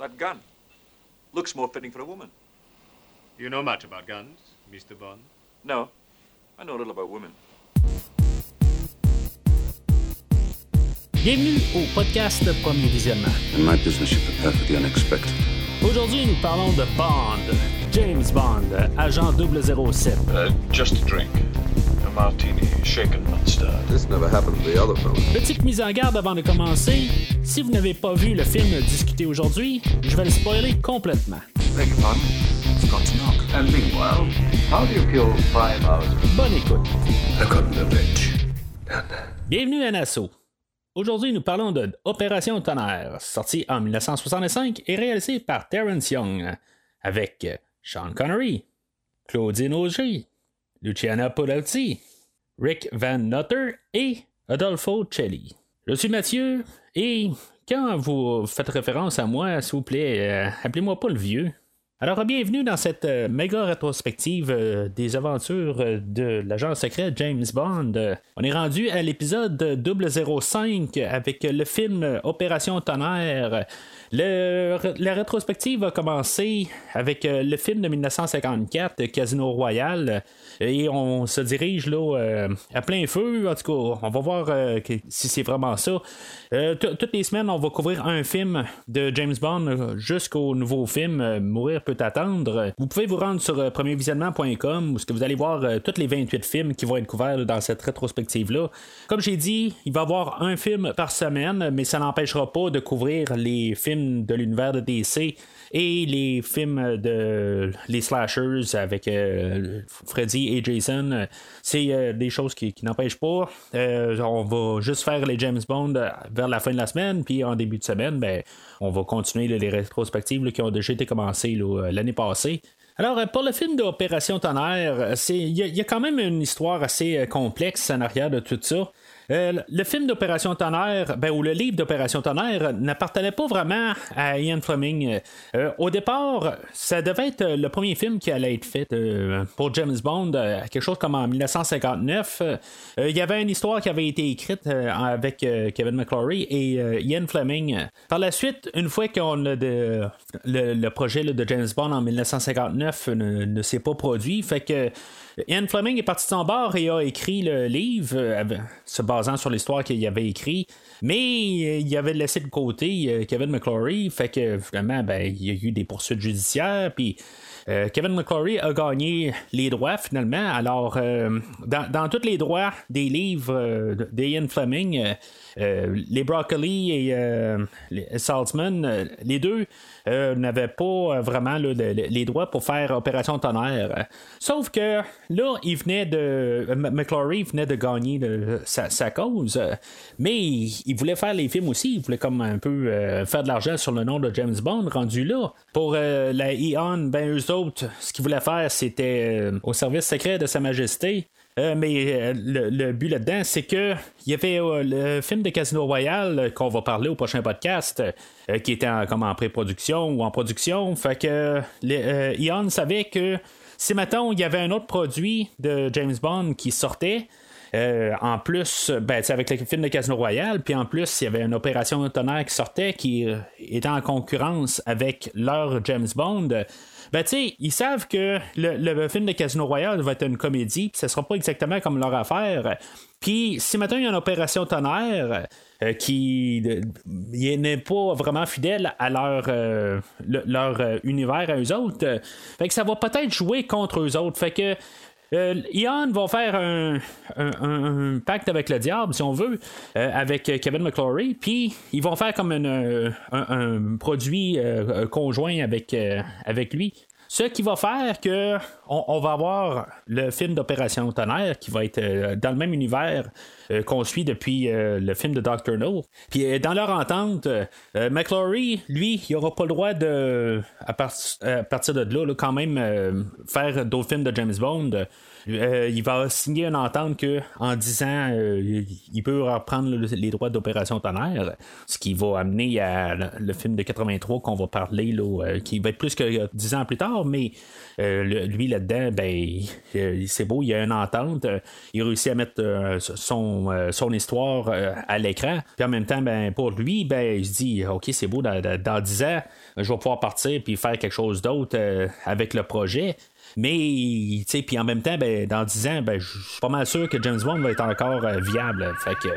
That gun looks more fitting for a woman. You know much about guns, Mr. Bond? No, I know a little about women. Bienvenue au podcast Premier Visionnement. In my business, you prepare for the unexpected. Aujourd'hui, nous parlons de Bond, James Bond, agent 007. Uh, just a drink. A martini, shaken, not stirred. This never happened to the other fellow. Petite mise en garde avant de commencer. Si vous n'avez pas vu le film discuté aujourd'hui, je vais le spoiler complètement. Beg your pardon? It's got to knock. And meanwhile, how do you kill five hours? Bonne écoute. I've got the bitch. Bienvenue à Nassau. Aujourd'hui, nous parlons de Opération Tonnerre, sorti en 1965 et réalisé par Terrence Young, avec Sean Connery, Claudine Auger, Luciana Polazzi, Rick Van Nutter et Adolfo Celli. Je suis Mathieu et quand vous faites référence à moi, s'il vous plaît, euh, appelez-moi pas le vieux. Alors, bienvenue dans cette euh, méga rétrospective euh, des aventures de l'agent secret James Bond. On est rendu à l'épisode 005 avec le film Opération Tonnerre. La rétrospective a commencé avec euh, le film de 1954, Casino Royale, et on se dirige là euh, à plein feu. En tout cas, on va voir euh, si c'est vraiment ça. Euh, toutes les semaines, on va couvrir un film de James Bond euh, jusqu'au nouveau film euh, Mourir peut attendre. Vous pouvez vous rendre sur euh, premiervisionnement.com où que vous allez voir euh, tous les 28 films qui vont être couverts là, dans cette rétrospective-là. Comme j'ai dit, il va y avoir un film par semaine, mais ça n'empêchera pas de couvrir les films de l'univers de DC et les films de les slashers avec euh, Freddy et Jason. C'est euh, des choses qui, n'empêchent pas. Euh, on va juste faire les James Bond vers la fin de la semaine, puis en début de semaine, ben, on va continuer les rétrospectives qui ont déjà été commencées l'année passée. Alors, pour le film d'Opération Tonnerre, il y, a- quand même une histoire assez complexe en arrière de tout ça. Euh, le film d'Opération Tonnerre, ben, ou le livre d'Opération Tonnerre, n'appartenait pas vraiment à Ian Fleming. Euh, au départ, ça devait être le premier film qui allait être fait euh, pour James Bond, quelque chose comme en 1959. Euh, il y avait une histoire qui avait été écrite avec Kevin McClory et Ian Fleming. Par la suite, une fois qu'on le, projet de James Bond en 1959 ne, ne s'est pas produit, fait que Ian Fleming est parti de son bord et a écrit le livre euh, se basant sur l'histoire qu'il avait écrit. Mais euh, il avait laissé de côté euh, Kevin McClory, fait que finalement, ben, il y a eu des poursuites judiciaires, puis euh, Kevin McClory a gagné les droits finalement. Alors, euh, dans, tous les droits des livres euh, d'Ian Fleming, les Broccoli et Saltzman, les deux n'avaient pas vraiment les droits pour faire Opération Tonnerre. Sauf que là, il venait de. McClory venait de gagner sa, cause, mais il, voulait faire les films aussi. Il voulait comme un peu faire de l'argent sur le nom de James Bond rendu là. Pour la Eon, ben ce qu'ils voulaient faire, c'était euh, au service secret de Sa Majesté. Euh, mais euh, le, but là-dedans, c'est que il y avait le film de Casino Royale qu'on va parler au prochain podcast, qui était en, comme en pré-production ou en production. Fait que les, Eon savait que si maintenant il y avait un autre produit de James Bond qui sortait, en plus, ben, avec le film de Casino Royale, puis en plus, il y avait une opération tonnerre qui sortait qui était en concurrence avec leur James Bond. Ben, tu sais, ils savent que le, le film de Casino Royale va être une comédie, ce sera pas exactement comme leur affaire. Puis, si maintenant il y a une opération tonnerre euh, qui n'est pas vraiment fidèle à leur, euh, le- leur euh, univers à eux autres, fait que ça va peut-être jouer contre eux autres. Fait que euh, Ian va faire un, pacte avec le diable, si on veut, euh, avec Kevin McClory, puis ils vont faire comme euh, un, produit conjoint avec, avec lui. Ce qui va faire que on, va avoir le film d'Opération Tonnerre qui va être euh, dans le même univers euh, qu'on suit depuis euh, le film de Doctor No. Puis dans leur entente, McClory, lui, il aura pas le droit de, à, par- à partir de là, là, quand même, faire d'autres films de James Bond. Euh, il va signer une entente que en 10 ans, euh, il peut reprendre le- les droits d'Opération Tonnerre, ce qui va amener à le, film de 83 qu'on va parler, là, euh, qui va être plus que 10 ans plus tard. mais lui là-dedans, ben, c'est beau, il y a une entente. il réussit à mettre son, son histoire à l'écran. Puis en même temps, ben, pour lui, ben, il se dit Ok, c'est beau, dans, dans 10 ans, je vais pouvoir partir puis faire quelque chose d'autre avec le projet. Mais, tu sais, puis en même temps, ben, dans 10 ans, ben, je suis pas mal sûr que James Bond va être encore euh, viable. Fait que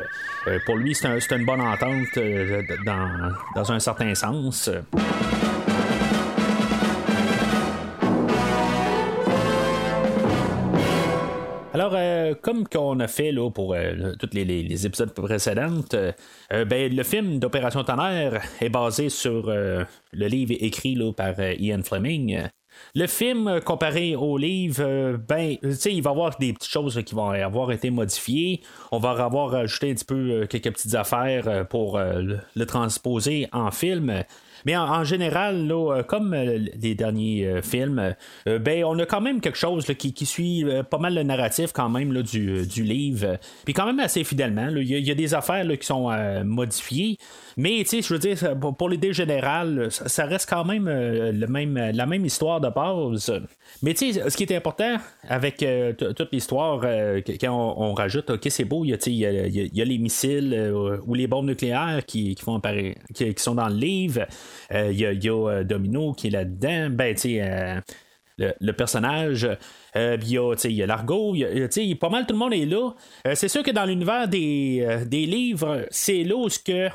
euh, pour lui, c'est une bonne entente euh, dans, un certain sens. Alors, comme qu'on a fait là, pour tous les, épisodes précédents, ben, le film d'Opération Tonnerre est basé sur le livre écrit là, par Ian Fleming. Le film, euh, comparé au livre, euh, ben, il va y avoir des petites choses qui vont avoir été modifiées. On va avoir ajouté un petit peu euh, quelques petites affaires pour le transposer en film. Mais en, général, là, comme les derniers films, ben, on a quand même quelque chose qui, suit pas mal le narratif quand même là, du, du, livre. Puis quand même assez fidèlement. Il y, a des affaires qui sont modifiées. Mais je veux dire, pour, l'idée générale, ça reste quand même, le même la même histoire Mais tu sais, ce qui est important avec toute l'histoire, quand on, rajoute, ok, c'est beau, il y, a, les missiles ou les bombes nucléaires qui, font qui, qui, sont dans le livre. Il y, a euh, Domino qui est là-dedans. Ben, tu sais, euh, le, personnage. Euh, il y a, l'argot, pas mal tout le monde est là. c'est sûr que dans l'univers des, livres, c'est là où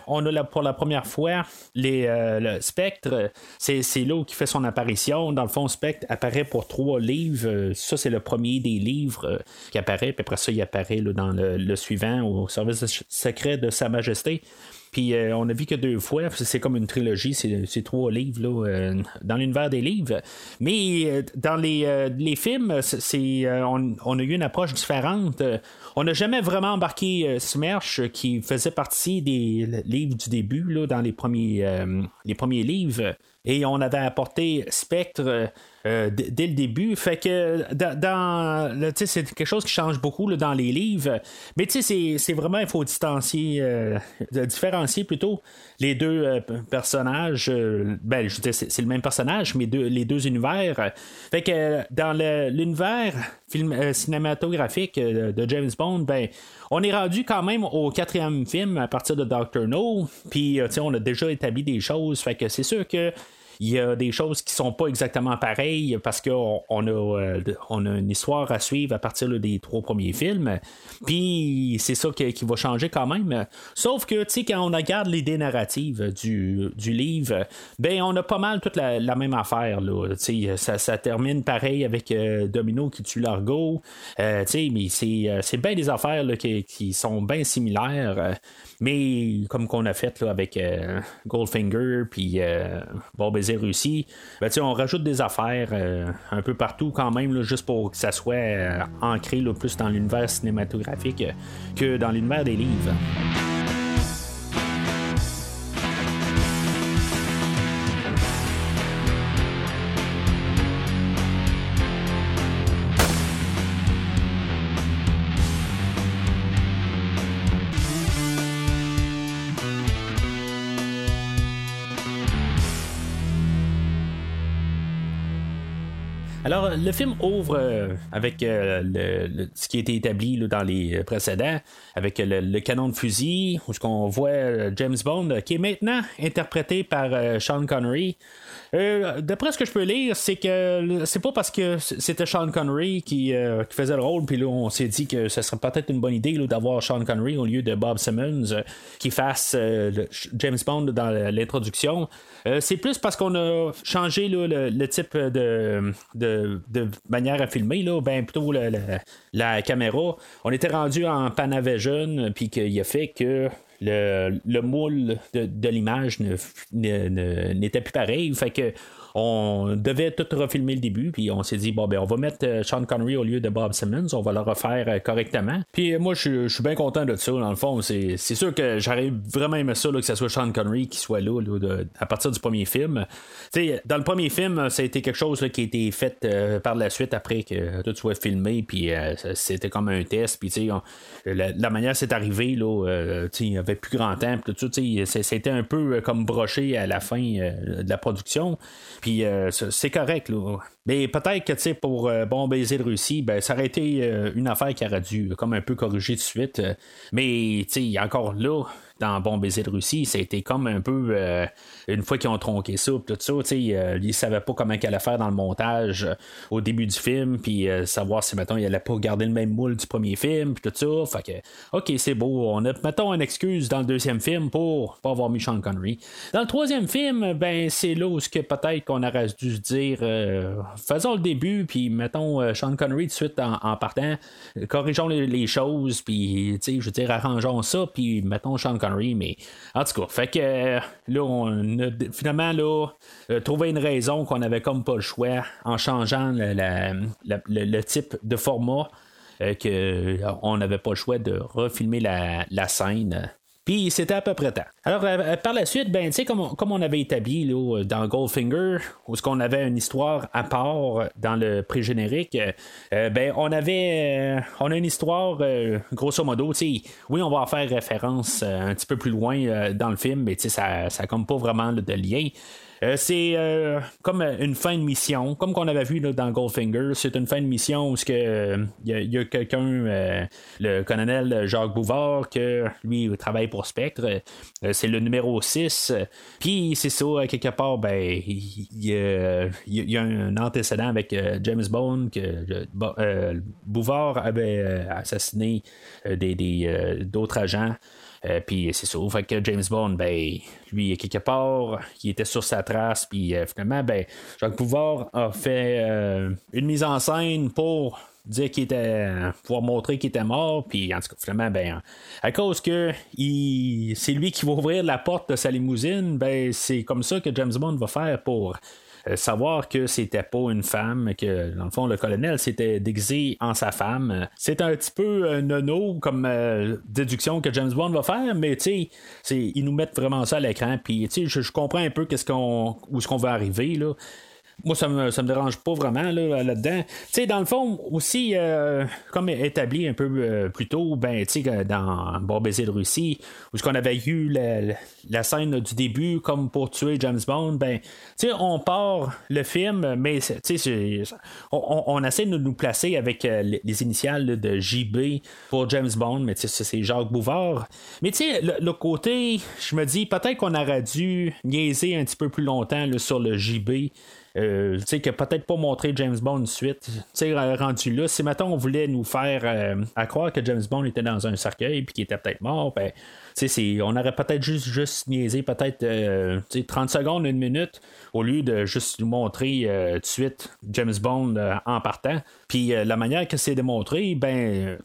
on a pour la première fois le Spectre. C'est, là qui fait son apparition. Dans le fond, Spectre apparaît pour trois livres. Ça, c'est le premier des livres qui apparaît. Puis après ça, il apparaît dans le, suivant, au service secret de Sa Majesté. Puis euh, on a vu que deux fois, c'est comme une trilogie, c'est trois livres là, euh, dans l'univers des livres. Mais euh, dans les, films, on, a eu une approche différente. On n'a jamais vraiment embarqué Smersh qui faisait partie des livres du début, là, dans les premiers, les premiers livres. Et on avait apporté Spectre euh, dès le début. Fait que dans, c'est quelque chose qui change beaucoup dans les livres. Mais c'est vraiment, il faut distancier, euh, différencier plutôt les deux euh, personnages. ben, je c'est le même personnage, mais les deux univers. Fait que dans l'univers cinématographique de James Bond, ben, on est rendu quand même au quatrième film à partir de Doctor No. Puis, on a déjà établi des choses. Fait que c'est sûr que il y a des choses qui sont pas exactement pareilles parce qu'on on a, euh, on a une histoire à suivre à partir des trois premiers films. Puis c'est ça qui, va changer quand même. Sauf que, tu sais, quand on regarde l'idée narrative du, du, livre, ben on a pas mal toute la, même affaire. Là. Ça, ça termine pareil avec euh, Domino qui tue l'argot. Euh, mais c'est, bien des affaires là, qui, qui, sont bien similaires. Mais comme qu'on a fait là, avec Goldfinger, puis Bob réussi, ben, on rajoute des affaires euh, un peu partout quand même, juste pour que ça soit euh, ancré plus dans l'univers cinématographique que dans l'univers des livres. Alors, le film ouvre euh, avec euh, ce qui a été établi dans les précédents, avec le, canon de fusil, où on voit euh, James Bond, qui est maintenant interprété par Sean Connery. D'après ce que je peux lire, c'est que c'est pas parce que c'était Sean Connery qui, faisait le rôle, puis là on s'est dit que ce serait peut-être une bonne idée d'avoir Sean Connery au lieu de Bob Simmons qui fasse James Bond dans l'introduction. c'est plus parce qu'on a changé le, type de, manière à filmer, là, ben plutôt la, caméra. On était rendu en Panavision, puis qu'il a fait que le, moule de, l'image n'était plus pareil. Fait que on devait tout refilmer le début, puis on s'est dit, bon, ben, on va mettre euh, Sean Connery au lieu de Bob Simmons, on va le refaire euh, correctement. Puis euh, moi, je suis bien content de ça, dans le fond. C'est sûr que j'aurais vraiment aimé ça, que ce soit Sean Connery qui soit là, à partir du premier film. dans le premier film, ça a été quelque chose qui a été fait par la suite après que tout soit filmé, puis c'était comme un test, puis la, la, manière c'est arrivé, là, il n'y avait plus grand temps, puis tout c'était un peu comme broché à la fin de la production. Puis euh, c'est correct, là. Mais peut-être que, pour Bon Baiser de Russie, ben, ça aurait été une affaire qui aurait dû, comme un peu corriger de suite. mais, tu sais, encore là, dans Bon Baiser de Russie, été comme un peu euh, une fois qu'ils ont tronqué ça, tout ça, tu euh, ils savaient pas comment qu'elle allait faire dans le montage euh, au début du film, puis savoir si mettons il allait pas garder le même moule du premier film, puis tout ça, fait que ok c'est beau, on a mettons une excuse dans le deuxième film pour pas avoir mis Sean Connery. Dans le troisième film, ben c'est là où que peut-être qu'on aurait dû se dire faisons le début, puis mettons Sean Connery tout de suite en, partant, corrigeons les, choses, puis tu sais je veux dire arrangeons ça, puis mettons Sean Connery mais en tout cas, fait que euh, là, on a finalement là, euh, trouvé une raison qu'on avait comme pas le choix en changeant le, type de format. Euh, qu'on n'avait pas le choix de refilmer la scène puis c'était à peu près temps. Alors, euh, par la suite, ben, comme, on, comme on avait établi là, dans Goldfinger, où ce qu'on avait une histoire à part dans le pré-générique, euh, ben, on avait euh, on a une histoire, grosso modo, oui, on va en faire référence un petit peu plus loin dans le film, mais ça n'a comme pas vraiment de lien. Euh, c'est euh, comme une fin de mission, comme qu'on avait vu dans Goldfinger. C'est une fin de mission où il euh, y a, quelqu'un, le colonel Jacques Bouvard, que lui travaille pour Spectre. c'est le numéro 6. Puis c'est ça, quelque part, ben, il y, a un antécédent avec James Bond que Bouvard avait assassiné des, d'autres agents. Euh, puis c'est ça. Fait que James Bond, ben, lui, quelque part, il était sur sa trace. Puis euh, finalement, ben, Jacques Pouvard a fait euh, une mise en scène pour dire qu'il était pouvoir montrer qu'il était mort puis en tout cas finalement ben à cause que c'est lui qui va ouvrir la porte de sa limousine ben c'est comme ça que James Bond va faire pour euh, savoir que c'était pas une femme, que dans le fond, le colonel s'était déguisé en sa femme. C'est un petit peu un nono comme euh, déduction que James Bond va faire, mais tu sais, ils nous mettent vraiment ça à l'écran, puis tu sais, je comprends un peu qu'est-ce qu'on, où est-ce qu'on va arriver, là moi, ça me, ça me dérange pas vraiment là, là-dedans. dans le fond, aussi, euh, comme établi un peu euh, plus tôt, ben, dans Bon de Russie, où qu'on avait eu la, scène du début comme pour tuer James Bond, ben, on part le film, mais on, on, essaie de nous placer avec euh, les initiales de JB pour James Bond, mais c'est Jacques Bouvard. Mais sais, le, côté, je me dis, peut-être qu'on aurait dû niaiser un petit peu plus longtemps sur le JB. Euh, sais, que peut-être pas montrer James Bond suite. Tu sais, rendu là, si maintenant on voulait nous faire euh, à croire que James Bond était dans un cercueil puis qu'il était peut-être mort, ben, on aurait peut-être juste, juste niaisé peut-être 30 euh, secondes, une minute, au lieu de juste nous montrer tout de suite James Bond en partant. Puis la manière que c'est démontré, ben,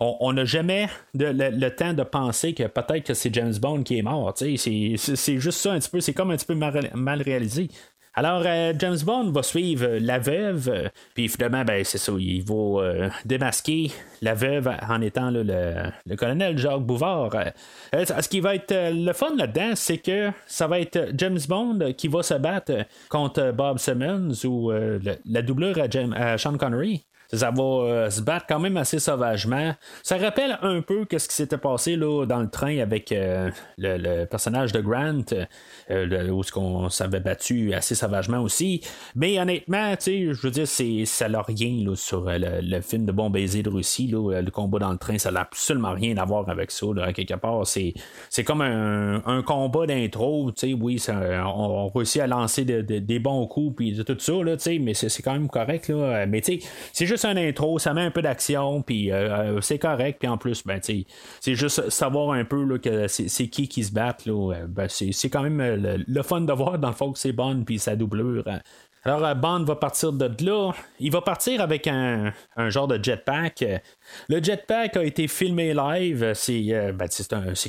on n'a jamais le, temps de penser que peut-être que c'est James Bond qui est mort. C'est juste ça un petit peu, c'est comme un petit peu mal réalisé. Alors, euh, James Bond va suivre la veuve, euh, puis finalement, ben, c'est ça, il va euh, démasquer la veuve en étant le, colonel Jacques Bouvard. ce qui va être le fun là-dedans, c'est que ça va être James Bond qui va se battre contre Bob Simmons ou la doublure à Sean Connery ça va euh, se battre quand même assez sauvagement. Ça rappelle un peu ce qui s'était passé là, dans le train avec euh, le, personnage de Grant, euh, où ce qu'on s'avait battu assez sauvagement aussi. Mais honnêtement, je veux dire, c'est, ça n'a rien là, sur le, film de Bon baiser de Russie, là, le combat dans le train, ça n'a absolument rien à voir avec ça. Là, quelque part, c'est, c'est comme un, un combat d'intro, oui, ça, on, réussit à lancer des bons coups puis tout ça, là, mais c'est, c'est quand même correct. Là, mais c'est juste un intro, ça met un peu d'action, puis euh, euh, c'est correct. Puis en plus, ben, c'est juste savoir un peu là, que c'est qui qui se. Euh, ben, c'est quand même le, fun de voir dans le fond que c'est bon, puis sa doublure. Hein. Alors, Bond va partir de là. Il va partir avec un, un genre de jetpack. Le jetpack a été filmé live. C'est euh, ben,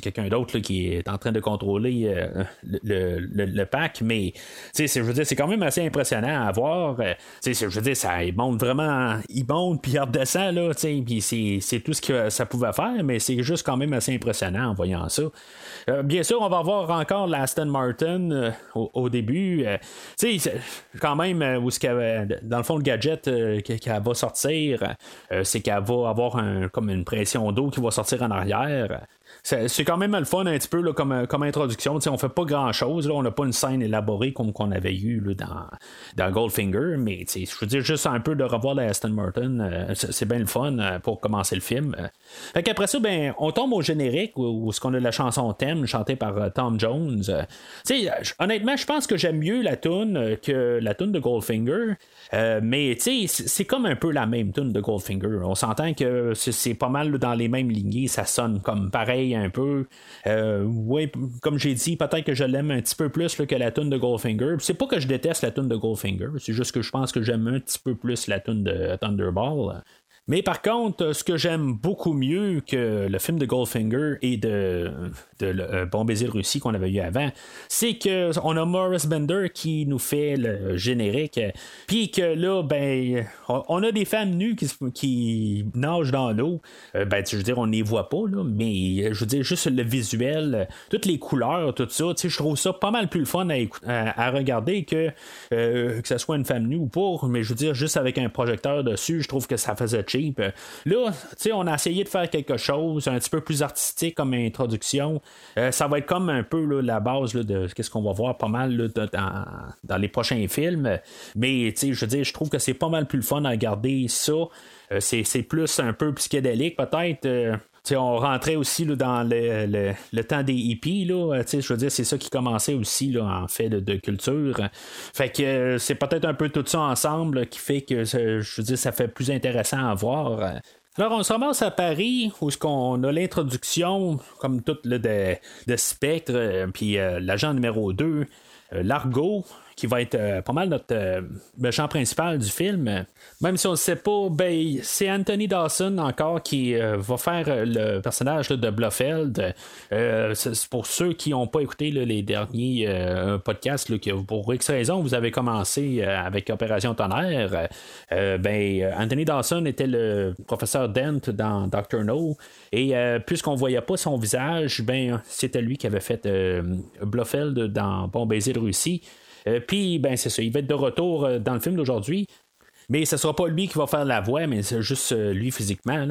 quelqu'un d'autre qui est en train de contrôler euh, le, pack, mais je veux dire, c'est quand même assez impressionnant à voir. Euh, je veux dire, ça il monte vraiment, il monte puis redescend là, c'est tout ce que ça pouvait faire, mais c'est juste quand même assez impressionnant en voyant ça. bien sûr, on va voir encore l'Aston Martin au, début. tu quand même, ce dans le fond, le gadget qu'elle va sortir, c'est qu'elle va avoir comme une pression d'eau qui va sortir en arrière. C'est quand même le fun un petit peu là, comme, comme introduction. T'sais, on fait pas grand chose. On n'a pas une scène élaborée comme qu'on avait eu là, dans, dans Goldfinger. Mais je veux dire, juste un peu de revoir la Aston Martin, euh, c'est bien le fun euh, pour commencer le film. Fait qu'après ça, ben, on tombe au générique où, où ce qu'on a la chanson thème chantée par Tom Jones. honnêtement, je pense que j'aime mieux la tune que la tune de Goldfinger. mais c'est comme un peu la même tune de Goldfinger. On s'entend que c'est pas mal dans les mêmes lignées. Ça sonne comme pareil un peu. Euh, oui, comme j'ai dit, peut-être que je l'aime un petit peu plus que la tune de Goldfinger. C'est pas que je déteste la tune de Goldfinger, c'est juste que je pense que j'aime un petit peu plus la tune de Thunderball. Mais par contre, ce que j'aime beaucoup mieux que le film de Goldfinger et de, de euh, Bon baiser Russie qu'on avait eu avant, c'est que on a Morris Bender qui nous fait le générique, puis que là, ben, on a des femmes nues qui, qui nagent dans l'eau. Euh, ben, je veux dire, on ne les voit pas, là, mais je veux dire, juste le visuel, toutes les couleurs, tout ça, je trouve ça pas mal plus le fun à, regarder que euh, que ce soit une femme nue ou pas, mais je veux dire, juste avec un projecteur dessus, je trouve que ça faisait euh, là, on a essayé de faire quelque chose un petit peu plus artistique comme introduction. Euh, ça va être comme un peu la base de ce qu'on va voir pas mal dans, les prochains films. Mais je veux dire, je trouve que c'est pas mal plus le fun à regarder ça. Euh, c'est plus un peu psychédélique peut-être on rentrait aussi dans le, temps des hippies, là, je veux dire, c'est ça qui commençait aussi là, en fait de, culture. Fait que euh, c'est peut-être un peu tout ça ensemble qui fait que je veux dire, ça fait plus intéressant à voir. Alors, on se ramasse à Paris où on a l'introduction, comme toute le de, Spectre, euh, puis euh, l'agent numéro 2, Largo, qui va être euh, pas mal notre euh, méchant principal du film. Même si on ne sait pas, ben, c'est Anthony Dawson encore qui euh, va faire le personnage de Blofeld. pour ceux qui n'ont pas écouté les derniers podcasts, pour X raison, vous avez commencé avec Opération Tonnerre. ben, Anthony Dawson était le professeur Dent dans Doctor No. Et puisqu'on voyait pas son visage, ben, c'était lui qui avait fait Blofeld dans Bon baiser de Russie. Euh, puis, ben, c'est ça. Il va être de retour euh, dans le film d'aujourd'hui. Mais ce sera pas lui qui va faire la voix, mais c'est juste euh, lui physiquement.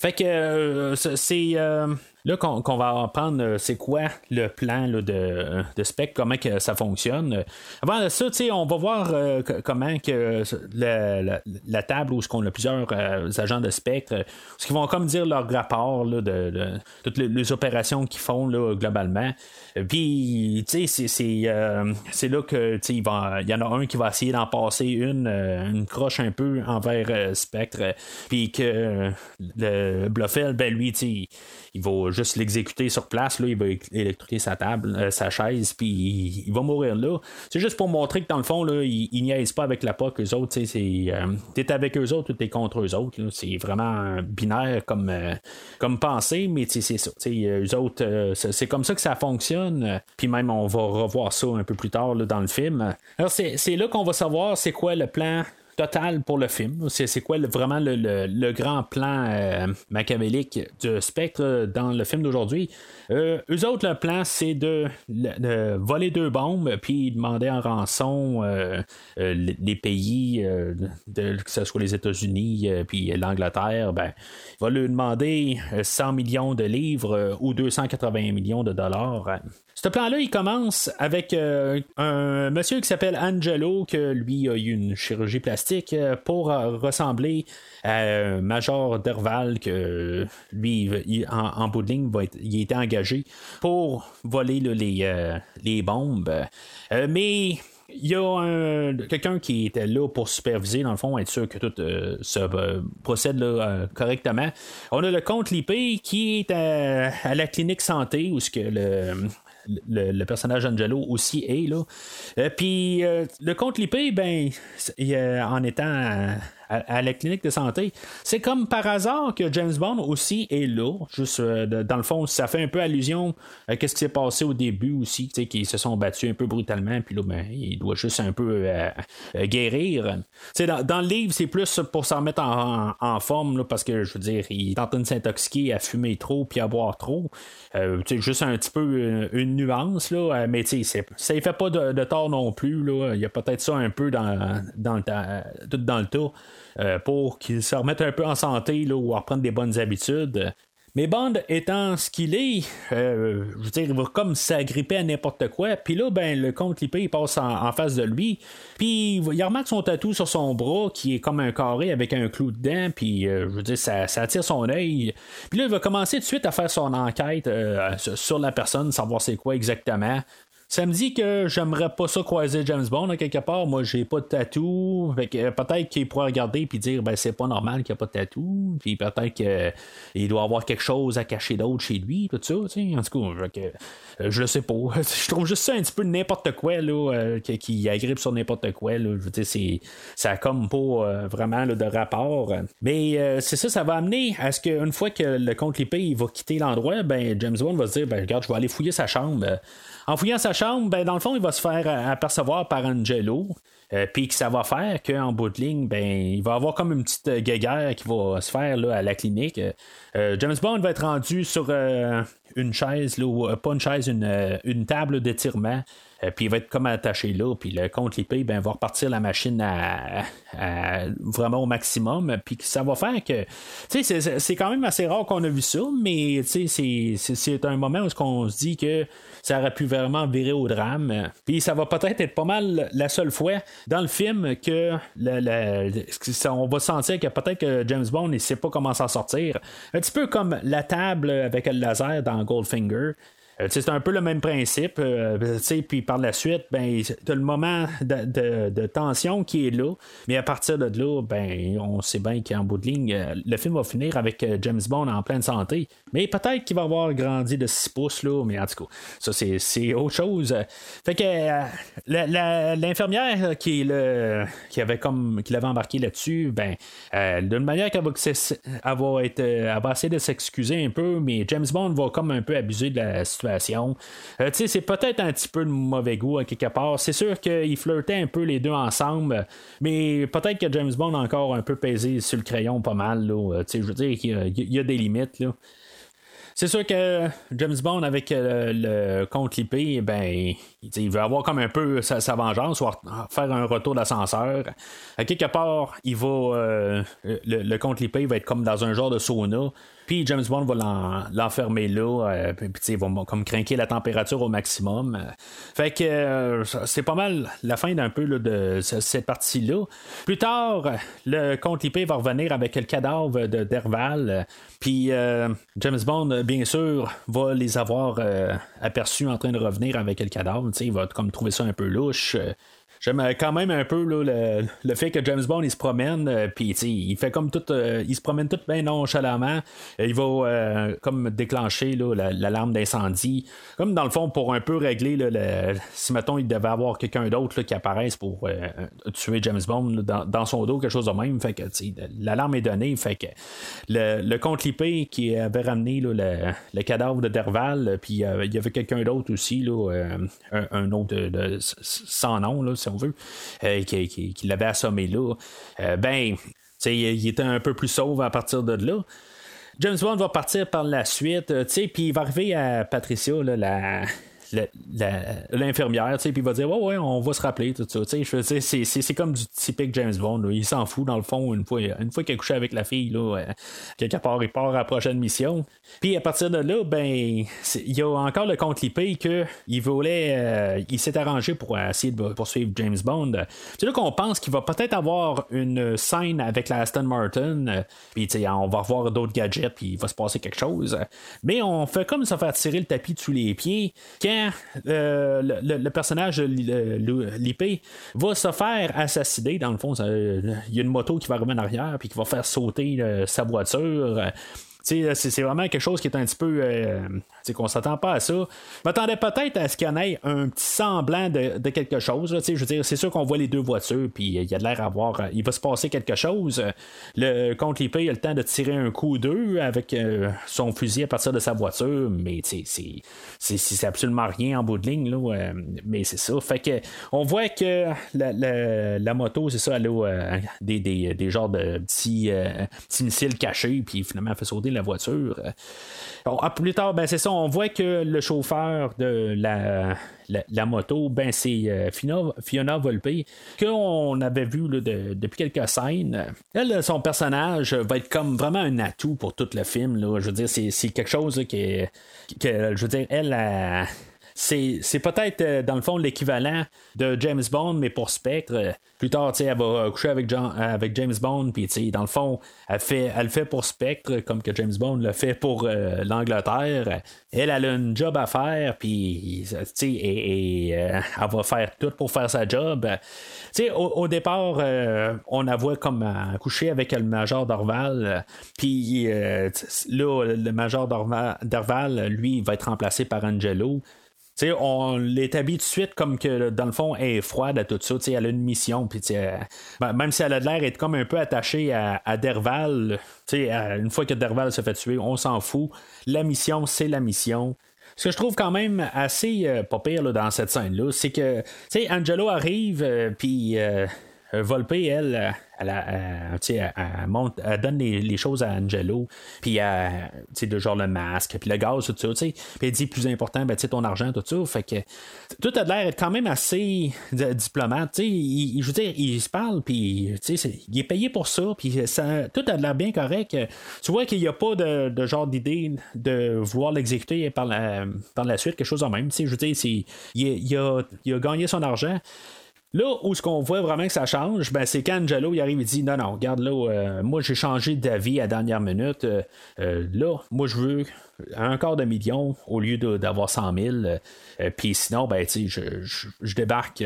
Fait que c'est Là, qu'on va apprendre c'est quoi le plan de, de spec, comment que ça fonctionne. Avant ça, on va voir comment que la, table où ce qu'on a plusieurs agents de spectre, ce qu'ils vont comme dire leur rapport de, toutes les, opérations qu'ils font là, globalement. Puis, tu sais, euh, c'est là que il, y en a un qui va essayer d'en passer une, euh, une croche un peu envers euh, Spectre. Puis que le Bluffel, ben lui, tu il va juste l'exécuter sur place, là, il va électrocuter sa table, sa chaise, puis il, va mourir là. C'est juste pour montrer que dans le fond, là, il, il niaise pas avec la POC, eux autres, tu sais, t'es avec eux autres ou t'es contre eux autres. C'est vraiment binaire comme, comme pensée, mais c'est ça. Eux autres, c'est comme ça que ça fonctionne. Euh, puis même, on va revoir ça un peu plus tard dans le film. Alors, c'est là qu'on va savoir c'est quoi le plan total pour le film. C'est quoi vraiment le, grand plan euh, machiavélique du spectre dans le film d'aujourd'hui? Euh, eux autres, le plan, c'est de, voler deux bombes, puis demander en rançon euh, les, pays, de, que ce soit les États-Unis, puis l'Angleterre, ben, va lui demander 100 millions de livres ou 280 millions de dollars. Ce plan-là, il commence avec un monsieur qui s'appelle Angelo, que lui a eu une chirurgie plastique euh, pour euh, ressembler à euh, Major Derval, que lui, en, bout de ligne, il été engagé pour voler les, les bombes. mais il y a quelqu'un qui était là pour superviser, dans le fond, être sûr que tout se procède correctement. On a le comte Lippé qui est à, la clinique santé où ce que le, le, personnage Angelo aussi est là. Puis le comte Lippé, ben, en étant à, la clinique de santé. C'est comme par hasard que James Bond aussi est là. Juste euh, dans le fond, ça fait un peu allusion à ce qui s'est passé au début aussi, qu'ils se sont battus un peu brutalement, puis là, ben, il doit juste un peu euh, euh, guérir. Dans, le livre, c'est plus pour s'en mettre en, forme, parce que je veux dire, il est en train de s'intoxiquer à fumer trop puis à boire trop. juste un petit peu une, nuance, là, mais ça ne fait pas de, tort non plus. Là. Il y a peut-être ça un peu dans, dans, le, tout dans le tas. Euh, pour qu'ils se remettent un peu en santé là, ou reprendre des bonnes habitudes. Mais Bond étant ce qu'il est, euh, il va comme s'agripper à n'importe quoi. Puis là, ben, le comte Lipé, il passe en, face de lui. Puis il remarque son tatou sur son bras qui est comme un carré avec un clou dedans. Puis euh, ça, attire son œil. Puis là, il va commencer tout de suite à faire son enquête euh, sur la personne, savoir c'est quoi exactement. Ça me dit que j'aimerais pas ça croiser James Bond à quelque part. Moi, j'ai pas de tatou. peut-être qu'il pourrait regarder puis dire ben c'est pas normal qu'il n'y a pas de tatou. Puis peut-être qu'il doit avoir quelque chose à cacher d'autre chez lui, tout ça. En tout cas, euh, je sais pas. je trouve juste ça un petit peu n'importe quoi là, euh, qui, agrippe sur n'importe quoi. Je veux c'est, ça a comme pas euh, vraiment de rapport. Mais c'est ça, ça va amener à ce qu'une fois que le compte Lipé va quitter l'endroit, ben James Bond va se dire ben regarde, je vais aller fouiller sa chambre. En fouillant sa chambre, ben, dans le fond, il va se faire euh, apercevoir par Angelo. Euh, puis que ça va faire qu'en bout de ligne, ben, il va avoir comme une petite guéguerre qui va se faire là, à la clinique. Euh, James Bond va être rendu sur une chaise, là, pas une chaise, une, une table d'étirement. Euh, puis il va être comme attaché là, puis le compte l'IP ben, va repartir la machine à, vraiment au maximum, puis ça va faire que, tu sais, c'est quand même assez rare qu'on a vu ça, mais tu sais, c'est un moment où on se dit que ça aurait pu vraiment virer au drame. Puis ça va peut-être être pas mal la seule fois dans le film que on va sentir que peut-être que James Bond ne sait pas comment s'en sortir. Un petit peu comme la table avec le laser dans Goldfinger. Euh, c'est un peu le même principe. Euh, puis par la suite, ben, tu le moment de, tension qui est là. Mais à partir de là, ben, on sait bien qu'en bout de ligne, euh, le film va finir avec James Bond en pleine santé. Mais peut-être qu'il va avoir grandi de 6 pouces, là, mais en tout cas, ça c'est autre chose. Fait que l'infirmière qui, qui avait comme qui l'avait embarqué là-dessus, ben, d'une manière qu'elle va, va, elle va essayer de s'excuser un peu, mais James Bond va comme un peu abuser de la situation euh, c'est peut-être un petit peu de mauvais goût à quelque part. C'est sûr qu'il flirtait un peu les deux ensemble, mais peut-être que James Bond a encore un peu pesé sur le crayon pas mal. Euh, je veux dire qu'il y, a des limites. C'est sûr que James Bond avec euh, le compte Lipé, ben, il veut avoir comme un peu sa, vengeance, ou faire un retour d'ascenseur. À quelque part, il va le, le compte Lipé va être comme dans un genre de sauna. Puis James Bond va l'enfermer là, euh, puis il va comme craquer la température au maximum. Fait que euh, c'est pas mal la fin d'un peu de cette partie-là. Plus tard, le comte IP va revenir avec le cadavre de Derval. Puis euh, James Bond, bien sûr, va les avoir aperçus en train de revenir avec le cadavre. il va comme trouver ça un peu louche. J'aime quand même un peu le, fait que James Bond il se promène, euh, puis il fait comme tout, euh, il se promène tout bien nonchalamment. Il va euh, comme déclencher l'alarme d'incendie, comme dans le fond pour un peu régler si mettons il devait avoir quelqu'un d'autre qui apparaisse pour tuer James Bond dans, son dos, quelque chose de même. Fait que l'alarme est donnée, fait que le, le comte Lipé qui avait ramené le, cadavre de Derval, puis il y avait quelqu'un d'autre aussi, un, autre sans nom, là, veut, euh, qui, l'avait assommé là, euh, ben, il était un peu plus sauve à partir de là. James Bond va partir par la suite, euh, puis il va arriver à Patricia, la, l'infirmière, puis il va dire Ouais, ouais, on va se rappeler tout ça. C'est comme du typique James Bond. Il s'en fout, dans le fond, une fois, une fois qu'il a couché avec la fille, là, euh, quelque part, il part à la prochaine mission. Puis à partir de là, ben, il y a encore le compte Lipé qu'il voulait, euh, il s'est arrangé pour essayer de poursuivre James Bond. C'est là qu'on pense qu'il va peut-être avoir une scène avec la Aston Martin, euh, puis on va voir d'autres gadgets, puis il va se passer quelque chose. Mais on fait comme se faire tirer le tapis sous les pieds quand euh, le, personnage l'IP va se faire assassiner, dans le fond, il y a une moto qui va arriver en arrière puis qui va faire sauter euh, sa voiture. C'est vraiment quelque chose qui est un petit peu. Euh, qu'on s'attend pas à ça. Je m'attendais peut-être à ce qu'il y en ait un petit semblant de, quelque chose. je veux dire, c'est sûr qu'on voit les deux voitures, puis il y a de l'air à voir. Il va se passer quelque chose. Le compte IP a le temps de tirer un coup d'eux avec euh, son fusil à partir de sa voiture, mais c'est absolument rien en bout de ligne. Là, euh, mais c'est ça. Fait que on voit que la, moto, c'est ça, elle a des, des, genres de petits, petits missiles cachés, puis finalement, elle fait sauter la voiture. plus tard, ben, c'est ça, on voit que le chauffeur de la, la, moto, ben, c'est Fiona, Fiona Volpe, qu'on avait vu depuis quelques scènes. Elle, son personnage va être comme vraiment un atout pour tout le film. Là. Je veux dire, c'est, quelque chose qui que, je veux dire, elle, a c'est, peut-être euh, dans le fond l'équivalent de James Bond, mais pour Spectre. Plus tard, elle va coucher avec, avec James Bond, puis dans le fond, elle, fait, elle le fait pour Spectre, comme que James Bond le fait pour euh, l'Angleterre. Elle, elle a un job à faire, puis et, euh, elle va faire tout pour faire sa job. Au, au, départ, on la voit comme coucher avec le Major Dorval, puis là, le Major Dorval, lui, va être remplacé par Angelo on l'établit tout de suite comme que dans le fond elle est froide à tout ça, elle a une mission, puis ben, même si elle a l'air d'être comme un peu attachée à, Derval, une fois que Derval se fait tuer, on s'en fout. La mission, c'est la mission. Ce que je trouve quand même assez euh, pas pire dans cette scène-là, c'est que Angelo arrive, euh, puis euh, Volpe, elle, elle, monte, elle donne les, choses à Angelo, puis de genre le masque, puis le gaz, tout ça, puis elle dit plus important, ben, ton argent, tout ça. Fait que tout a l'air quand même assez diplomate. Il, je veux dire, il se parle, puis il est payé pour ça, puis tout a l'air bien correct. Tu vois qu'il n'y a pas de, genre d'idée de vouloir l'exécuter par la, par la suite, quelque chose en même. Je veux dire, il, a, il a gagné son argent. Là où ce qu'on voit vraiment que ça change, ben, c'est quand Angelo arrive et dit non, non, regarde là, euh, moi j'ai changé d'avis à dernière minute. Euh, euh, là, moi je veux un quart de million au lieu d'avoir 100 000. Euh, puis sinon, ben, je, je, je, débarque.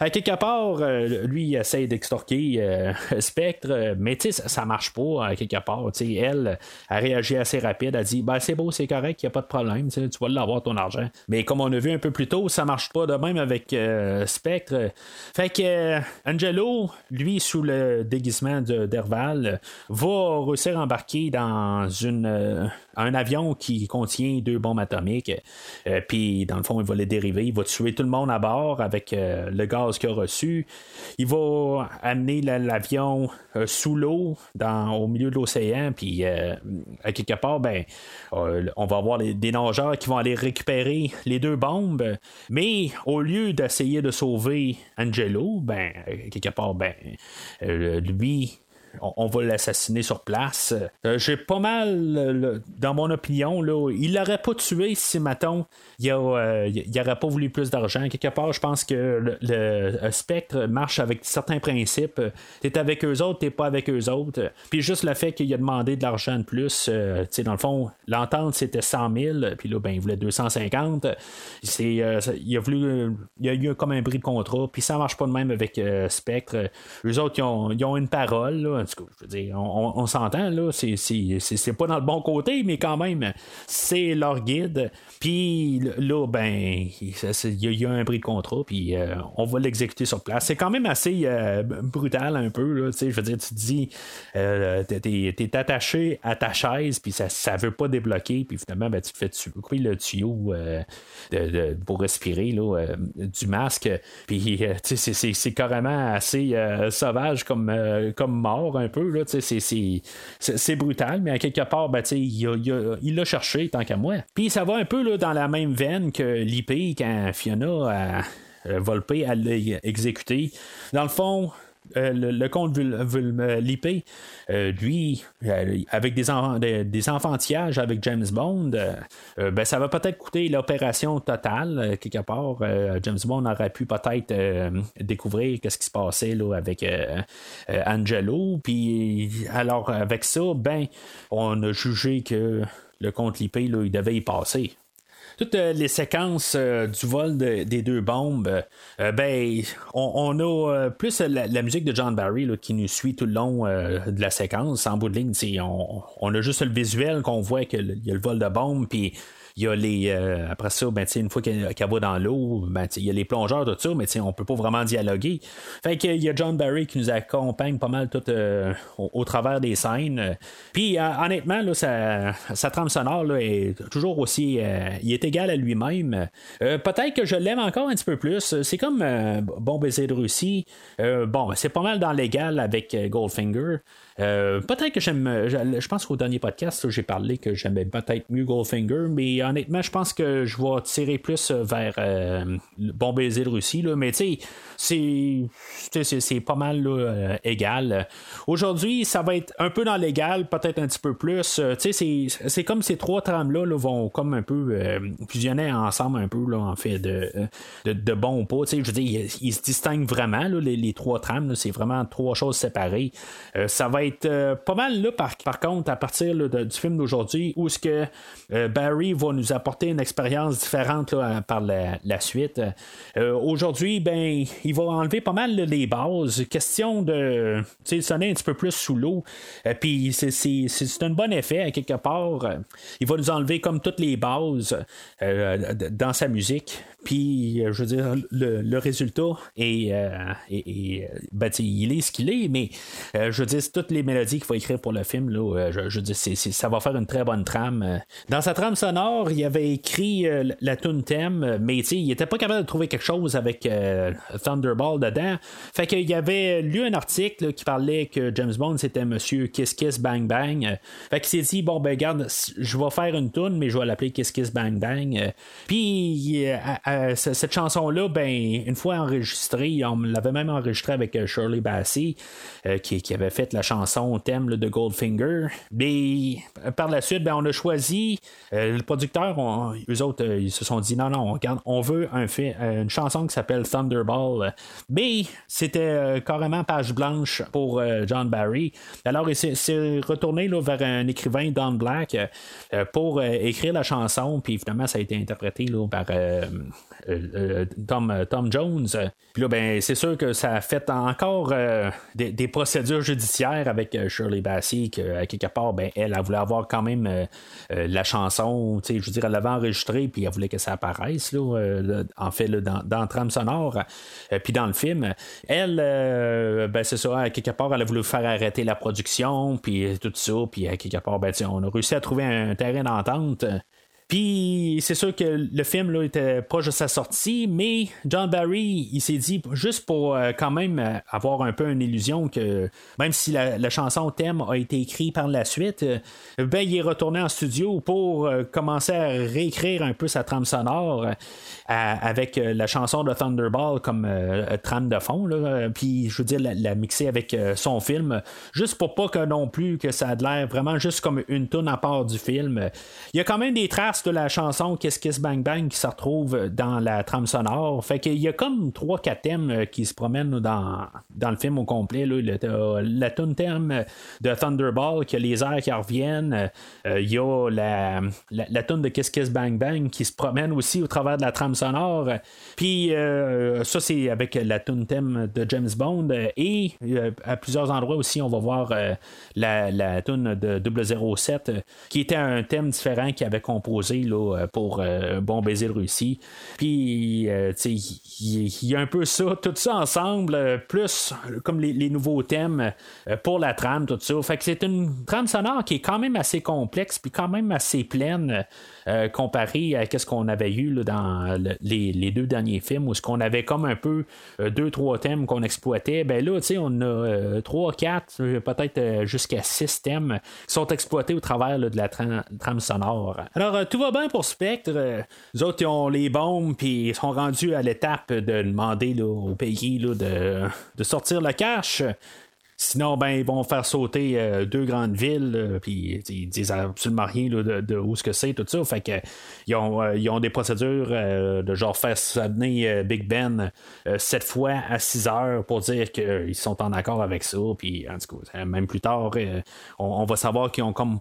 À quelque part, euh, lui, il essaie d'extorquer euh, Spectre, mais ça, ça marche pas à quelque part. Elle a réagi assez rapide, a dit ben, c'est beau, c'est correct, il n'y a pas de problème, tu vas l'avoir ton argent. Mais comme on a vu un peu plus tôt, ça marche pas de même avec Spectre. Fait que Angelo, lui, sous le déguisement de d'Herval, va réussir à embarquer dans une un avion qui contient deux bombes atomiques. Euh, puis, dans le fond, il va les dériver. Il va tuer tout le monde à bord avec euh, le gaz qu'il a reçu. Il va amener l'avion euh, sous l'eau, au milieu de l'océan. Puis, à quelque part, ben, on va avoir des nageurs qui vont aller récupérer les deux bombes. Mais, au lieu d'essayer de sauver Angelo, ben, quelque part, ben, lui, on, va l'assassiner sur place. Euh, j'ai pas mal, dans mon opinion, là, il l'aurait pas tué si, mettons, il, n'aurait euh, pas voulu plus d'argent. Quelque part, je pense que le, spectre marche avec certains principes. T'es avec eux autres, t'es pas avec eux autres. Puis juste le fait qu'il a demandé de l'argent de plus, euh, dans le fond, l'entente c'était 100 000, puis là, ben, il voulait 250. C'est, il a voulu, il a eu comme un bris de contrat, puis ça marche pas de même avec Spectre. Eux autres, ils ont, une parole, je veux dire, on, s'entend, là, c'est pas dans le bon côté, mais quand même, c'est leur guide. Puis là, ben, il y, a un prix de contrat, puis euh, on va l'exécuter sur place. C'est quand même assez euh, brutal un peu, là, je veux dire, tu te dis, euh, t'es attaché à ta chaise, puis ça, ça veut pas débloquer, puis finalement, ben, tu te fais couper le tuyau pour respirer là, du masque, puis c'est carrément assez sauvage comme, comme mort un peu. Là, c'est, brutal, mais à quelque part, ben, il, l'a cherché tant qu'à moi. Puis ça va un peu là, dans la même veine que l'IP quand Fiona a, Volpe à l'a exécuté. Dans le fond, euh, le, comte Vulpe, euh, lui, euh, avec des, enfantillages avec James Bond, ben, ça va peut-être coûter l'opération totale, quelque part. James Bond aurait pu peut-être découvrir ce qui se passait là, avec Angelo. Puis, alors, avec ça, ben, on a jugé que le comte Lippé, il devait y passer toutes euh, les séquences euh, du vol des deux bombes, euh, ben, on, a plus la, musique de John Barry qui nous suit tout le long de la séquence. En bout de ligne, on, on, a juste le visuel qu'on voit qu'il y a le vol de bombes, puis il y a les. après ça, ben, une fois qu'elle va dans l'eau, ben, il y a les plongeurs, tout ça, mais on peut pas vraiment dialoguer. Fait qu'il y a John Barry qui nous accompagne pas mal tout au, travers des scènes. Puis honnêtement, là, sa, trame sonore là, est toujours aussi. il est égal à lui-même. Peut-être que je l'aime encore un petit peu plus. C'est comme Bon baiser de Russie. bon, c'est pas mal dans l'égal avec Goldfinger. Euh, peut-être que j'aime. Je pense qu'au dernier podcast, j'ai parlé que j'aimais peut-être mieux Goldfinger, mais honnêtement, je pense que je vais tirer plus vers euh, Bon baiser de Russie. Là, mais tu sais, c'est pas mal euh, égal. Aujourd'hui, ça va être un peu dans l'égal, peut-être un petit peu plus. tu sais, c'est comme ces trois trames-là vont comme un peu fusionner ensemble, un peu, là, en fait, de, de, de bon ou pas. Je veux dire, ils, se distinguent vraiment, les, les, trois trames. C'est vraiment trois choses séparées. ça va être euh, pas mal là, par, par contre, à partir du film d'aujourd'hui, où ce que euh, Barry va nous apporter une expérience différente par la, suite. Euh, aujourd'hui, ben, il va enlever pas mal les bases. Question de sonner un petit peu plus sous l'eau. Puis c'est un bon effet, à quelque part. Il va nous enlever comme toutes les bases dans sa musique. Puis, je veux dire, le, résultat est, ben, il est ce qu'il est, mais je veux toutes les mélodies qu'il faut écrire pour le film, là, euh, je, dis, ça va faire une très bonne trame. Euh. Dans sa trame sonore, il avait écrit euh, la tune thème, mais il était pas capable de trouver quelque chose avec Thunderball dedans. Fait qu'il avait lu un article qui parlait que James Bond c'était Monsieur Kiss Kiss Bang Bang. Fait qu'il s'est dit bon ben regarde, je vais faire une tune, mais je vais l'appeler Kiss Kiss Bang Bang. Puis cette chanson là, ben une fois enregistrée, on l'avait même enregistrée avec Shirley Bassey qui, avait fait la chanson son thème de Goldfinger. Mais par la suite, ben, on a choisi, euh, le producteur, eux autres, euh, ils se sont dit non, non, on, on veut euh, une chanson qui s'appelle Thunderball. Mais c'était carrément page blanche pour John Barry. Alors il s'est retourné là, vers un écrivain, Don Black, pour écrire la chanson. Puis finalement, ça a été interprété là, par Tom, Tom Jones. Puis là, ben, c'est sûr que ça a fait encore des, procédures judiciaires avec euh, Shirley Bassey, que quelque part, ben, elle, a voulu avoir quand même euh, euh, la chanson, je veux dire, elle l'avait enregistrée, puis elle voulait que ça apparaisse, en fait, dans, dans trame sonore, puis dans le film. Elle, ben, c'est ça, quelque part, elle a voulu faire arrêter la production, puis tout ça, puis quelque part, ben, on a réussi à trouver un terrain d'entente. Puis c'est sûr que le film là, était proche de sa sortie, mais John Barry, il s'est dit juste pour euh, quand même euh, avoir un peu une illusion que même si la, chanson thème a été écrite par la suite, euh, ben il est retourné en studio pour commencer à réécrire un peu sa trame sonore avec la chanson de Thunderball comme trame de fond. Là, puis je veux dire la, mixer avec son film, juste pour pas que non plus que ça a l'air vraiment juste comme une tune à part du film. Il y a quand même des traces de la chanson Kiss Kiss Bang Bang qui se retrouve dans la trame sonore. Fait qu'il y a comme 3-4 thèmes euh, qui se promènent dans, dans le film au complet. Là. la tune thème de Thunderball, qui a les airs qui reviennent. Euh, il y a la, la, tune de Kiss Kiss Bang Bang qui se promène aussi au travers de la trame sonore. Puis euh, ça, c'est avec la tune thème de James Bond. Et à plusieurs endroits aussi, on va voir la, la tune de 007 qui était un thème différent qui avait composé là, pour euh, Bon baiser de Russie. Puis, euh, il y, a un peu ça, tout ça ensemble, euh, plus comme les, nouveaux thèmes pour la trame, tout ça. Fait que c'est une trame sonore qui est quand même assez complexe, puis quand même assez pleine. comparé à ce qu'on avait eu dans les, deux derniers films où ce qu'on avait comme un peu deux trois thèmes qu'on exploitait ben là on a trois quatre peut-être jusqu'à six thèmes qui sont exploités au travers de la trame sonore alors tout va bien pour Spectre? Les autres, ont les bombes, puis ils sont rendus à l'étape de demander au pays de, de, sortir le cash. Sinon, ben, ils vont faire sauter euh, deux grandes villes, euh, puis ils disent absolument rien de, où ce que c'est, tout ça. Fait que ils ont, euh, ils ont des procédures de genre faire sonner Big Ben sept fois à 6 heures pour dire qu'ils sont en accord avec ça. Puis, en tout cas, même plus tard, on, va savoir qu'ils ont comme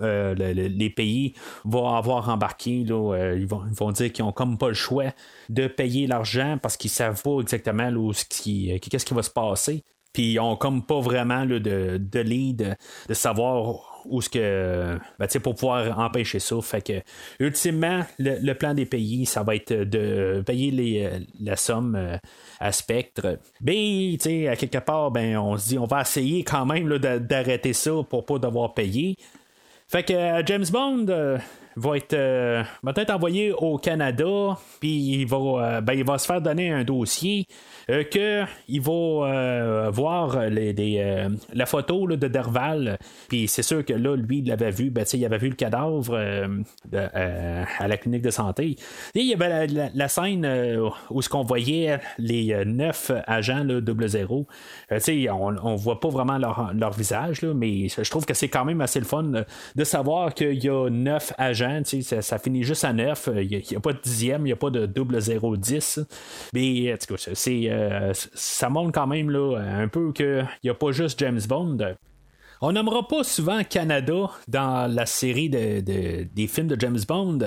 les pays vont avoir embarqué, là, ils, vont, ils vont dire qu'ils ont comme pas le choix de payer l'argent parce qu'ils savent pas exactement qu'est-ce qui va se passer. Puis ils ont comme pas vraiment de, de lead de savoir où ce que ben, pour pouvoir empêcher ça. Fait que ultimement, le, plan des pays, ça va être de payer les, la somme à Spectre. Mais à quelque part, ben on se dit on va essayer quand même d'arrêter ça pour pas devoir payer. Fait que James Bond, va être euh, peut-être envoyé au Canada, puis il va, euh, ben, il va se faire donner un dossier euh, que il va voir les, la photo de Derval, puis c'est sûr que là, lui, il l'avait vu, ben, il avait vu le cadavre à la clinique de santé. Et il y avait la, scène où ce qu'on voyait les neuf agents là, double zéro. on, on voit pas vraiment leur, leur visage, là, mais je trouve que c'est quand même assez le fun de savoir qu'il y a neuf agents ça, finit juste à 9. Il n'y a, pas de dixième, il n'y a pas de double 0-10. Mais euh, ça montre quand même un peu qu'il n'y a pas juste James Bond. On n'aimera pas souvent Canada dans la série de, des films de James Bond.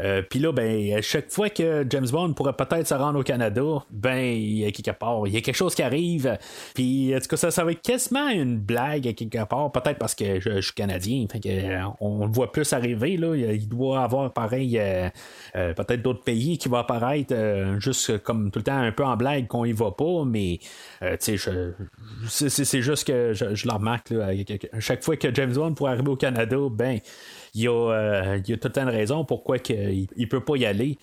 Euh, Puis là, ben, chaque fois que James Bond pourrait peut-être se rendre au Canada, ben, il y a quelque part, il y a quelque chose qui arrive. Puis, en tout cas, ça, ça va être quasiment une blague à quelque part, peut-être parce que je, suis canadien. Fait que, euh, on le voit plus arriver. Là. Il doit avoir pareil, euh, peut-être d'autres pays qui vont apparaître juste comme tout le temps un peu en blague qu'on y va pas, mais tu sais, c'est juste que je, je le remarque là, chaque fois que James Bond pourrait arriver au Canada, ben, il y a, euh, y a toute une raison pourquoi il ne peut pas y aller.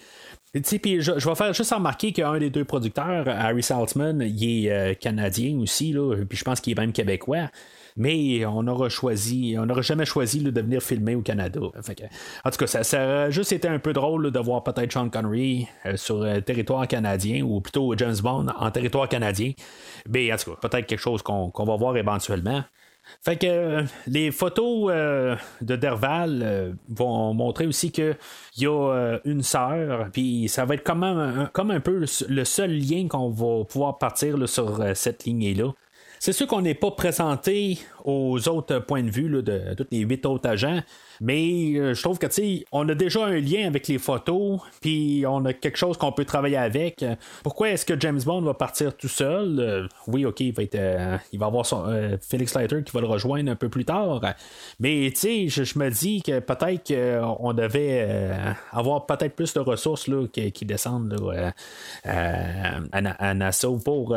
Puis je, vais faire juste remarquer qu'un des deux producteurs, Harry Saltzman, il est euh, canadien aussi, là, puis je pense qu'il est même québécois. Mais on aura choisi, on n'aura jamais choisi de venir filmer au Canada. en tout cas, ça, ça, a juste été un peu drôle de voir peut-être Sean Connery euh, sur territoire canadien, ou plutôt James Bond en territoire canadien. Mais en tout cas, peut-être quelque chose qu'on va voir éventuellement. Fait que euh, les photos euh, de Derval euh, vont montrer aussi qu'il y a une sœur, puis ça va être comme un, comme un peu le seul lien qu'on va pouvoir partir sur cette lignée-là. C'est sûr qu'on n'est pas présenté aux autres points de vue de, de tous les huit autres agents, mais euh, je trouve que, tu on a déjà un lien avec les photos, puis on a quelque chose qu'on peut travailler avec. Pourquoi est-ce que James Bond va partir tout seul? Euh, oui, ok, il va, être, euh, il va avoir son, Felix Leiter qui va le rejoindre un peu plus tard. Mais, tu sais, je, me dis que peut-être qu'on devait avoir peut-être plus de ressources là, qui, descendent à, Nassau pour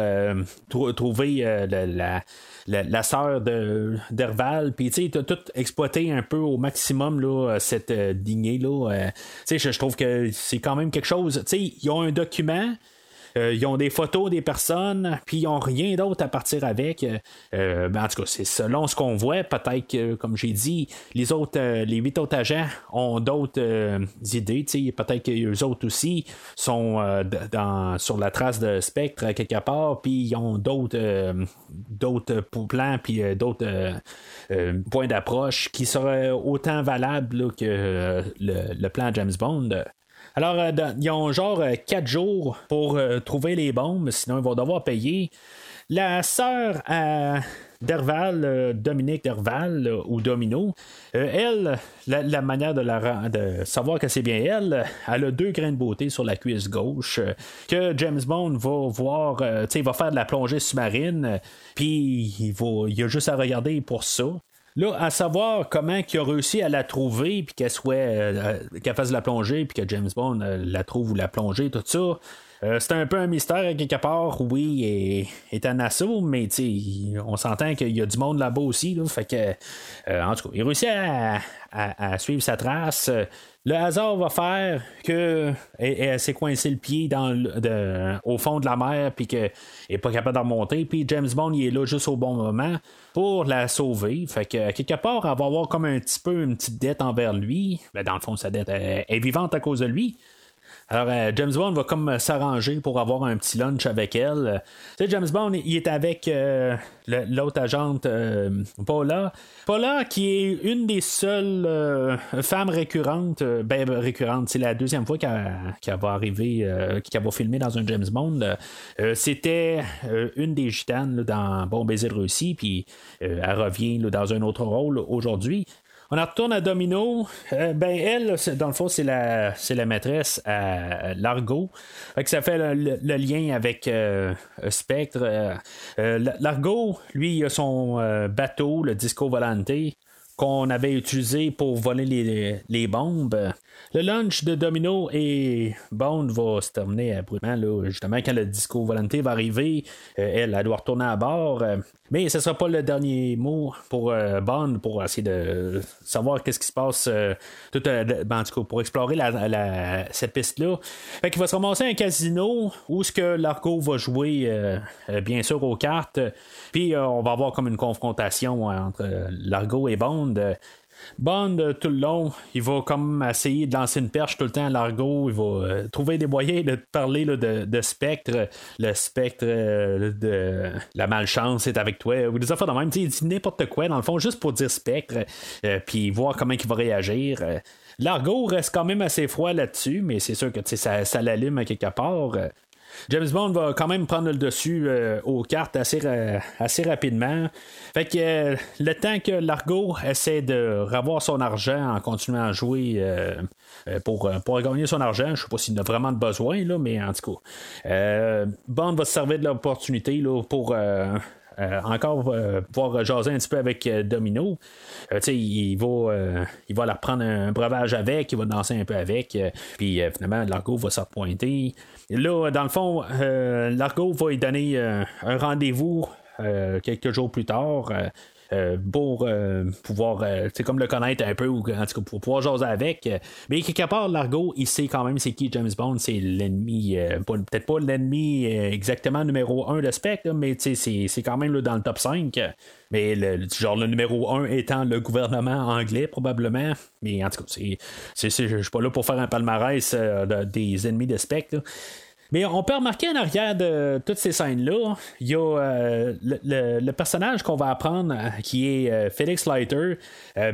trouver la la, sœur d'Herval, puis tu sais, tout exploité un peu au maximum là, cette euh, là. Euh, je, trouve que c'est quand même quelque chose. Tu sais, ils ont un document euh, ils ont des photos des personnes, puis ils n'ont rien d'autre à partir avec. Euh, ben, en tout cas, c'est selon ce qu'on voit. Peut-être que, comme j'ai dit, les autres, euh, les huit autres agents ont d'autres idées. Peut-être que les autres aussi sont sur la trace de Spectre quelque part, puis ils ont d'autres, plans, puis d'autres points d'approche qui seraient autant valables que le, plan James Bond. Alors, euh, ils ont genre 4 euh, jours pour euh, trouver les bombes, sinon ils vont devoir payer. La sœur à Derval, Dominique Derval ou Domino, elle, la, manière de, savoir que c'est bien elle, elle a deux grains de beauté sur la cuisse gauche que James Bond va voir, il va faire de la plongée sous-marine, puis il, va, il a juste à regarder pour ça. Là, à savoir comment il a réussi à la trouver, puis qu'elle soit euh, qu'elle fasse la plongée, puis que James Bond euh, la trouve ou la plongée, tout ça. Euh, c'est un peu un mystère quelque part, oui, et est un assaut, mais on s'entend qu'il y a du monde là-bas aussi. Là, fait que, en tout cas, il réussit à, suivre sa trace. Le hasard va faire que elle, s'est coincée le pied dans au fond de la mer puis qu'elle n'est pas capable de remonter. Puis James Bond il est là juste au bon moment pour la sauver. Fait que quelque part, elle va avoir comme un petit peu une petite dette envers lui. Ben, dans le fond, sa dette est vivante à cause de lui. Alors, euh, James Bond va comme euh, s'arranger pour avoir un petit lunch avec elle. Euh, tu sais, James Bond, il est avec l'autre agente Paula. Paula, qui est une des seules femmes récurrentes, ben récurrente, c'est la deuxième fois qu'elle va arriver, qu'elle va filmer dans un James Bond. C'était une des gitanes dans Bon baiser de Russie, puis elle revient dans un autre rôle aujourd'hui. On en retourne à Domino. Euh, ben, elle, dans le fond, c'est la, maîtresse à Largo. Fait que ça fait le, lien avec euh, Spectre. Largo, lui, il a son bateau, le Disco Volante qu'on avait utilisé pour voler les bombes. Le lunch de Domino et Bond va se terminer abruptement, justement, quand le disco volonté va arriver. Euh, elle, doit retourner à bord. Euh, mais ce ne sera pas le dernier mot pour euh, Bond pour essayer de savoir qu'est-ce qui se passe tout, ben, pour explorer cette piste-là. Fait qu'il va se ramasser un casino où ce que Largo va jouer bien sûr aux cartes. Puis on va avoir comme une confrontation entre Largo et Bond. Bond, euh, tout le long, il va comme essayer de lancer une perche tout le temps à l'argot. Il va euh, trouver des moyens de parler de, spectre. Le spectre euh, de la malchance est avec toi. Ou des affaires de même. il dit n'importe quoi, dans le fond, juste pour dire spectre. Puis voir comment il va réagir. L'argot reste quand même assez froid là-dessus, mais c'est sûr que ça, ça l'allume quelque part. James Bond va quand même prendre le dessus euh, aux cartes assez, rapidement. Fait que euh, le temps que Largo essaie de revoir son argent en continuant à jouer euh, pour, pour gagner son argent, je sais pas s'il a vraiment besoin, là, mais en tout cas, Bond va se servir de l'opportunité pour encore euh, pouvoir jaser un petit peu avec Domino. il va il va leur prendre un breuvage avec, il va danser un peu avec, puis finalement Largo va se repointer. Là, dans le fond, Largo va lui donner un rendez-vous quelques jours plus tard. Euh, pour euh, pouvoir euh, comme le connaître un peu ou en tout cas pour pouvoir jaser avec. mais quelque part, Largo, il sait quand même c'est qui James Bond, c'est l'ennemi, peut-être pas l'ennemi exactement numéro 1 de Spectre, mais c'est quand même dans le top 5. Mais le, genre le numéro 1 étant le gouvernement anglais, probablement. Mais en tout cas, je suis pas là pour faire un palmarès des ennemis de Spectre. Mais on peut remarquer en arrière de toutes ces scènes-là, il y a euh, le, personnage qu'on va apprendre euh, qui est euh, Felix Leiter.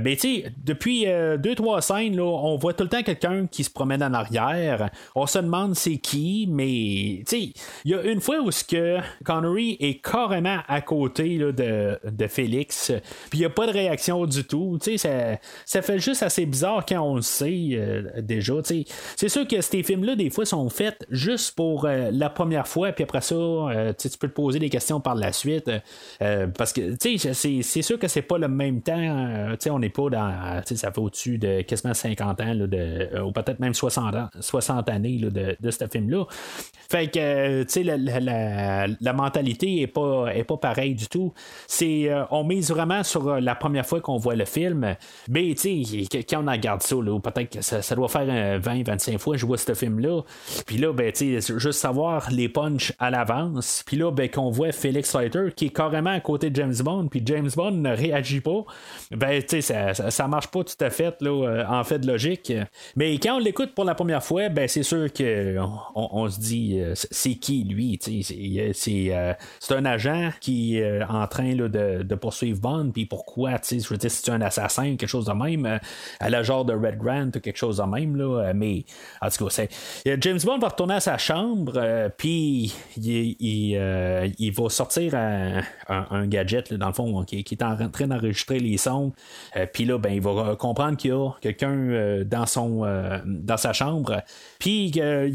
mais tu depuis deux, trois scènes, là, on voit tout le temps quelqu'un qui se promène en arrière. On se demande c'est qui, mais il y a une fois où que Connery est carrément à côté de, de, Félix, puis il n'y a pas de réaction du tout. Ça, ça fait juste assez bizarre quand on le sait déjà. C'est sûr que ces films-là, des fois, sont faits juste pour euh, la première fois, puis après ça, euh, tu peux te poser des questions par la suite. Euh, parce que c'est sûr que c'est pas le même temps. on n'est pas dans. Ça fait au-dessus de quasiment 50 ans, de, ou peut-être même 60, ans, 60 années de, ce film-là. Fait que la, la, la, mentalité est pas, est pas pareille du tout. C'est on mise vraiment sur la première fois qu'on voit le film. Mais quand on regarde ça, peut-être que ça, doit faire 20-25 fois que je vois ce film-là. Puis là, ben, juste savoir les punchs à l'avance. Puis là, ben, qu'on voit Felix Leiter qui est carrément à côté de James Bond, puis James Bond ne réagit pas, ben, tu sais, ça, ça, marche pas tout à fait, là, euh, en fait de logique. Mais quand on l'écoute pour la première fois, ben, c'est sûr que on, se dit, euh, c'est qui lui, tu sais, c'est, euh, un agent qui est en train là, de, de, poursuivre Bond, puis pourquoi, tu sais, je veux dire, c'est un assassin, quelque chose de même, à la genre de Red Grant quelque chose de même, là, mais en tout cas, James Bond va retourner à sa chambre euh, puis euh, il, va sortir un, gadget, dans le fond, qui, est en train d'enregistrer les sons. Euh, puis là, ben, il va comprendre qu'il y a quelqu'un dans, sa chambre. Puis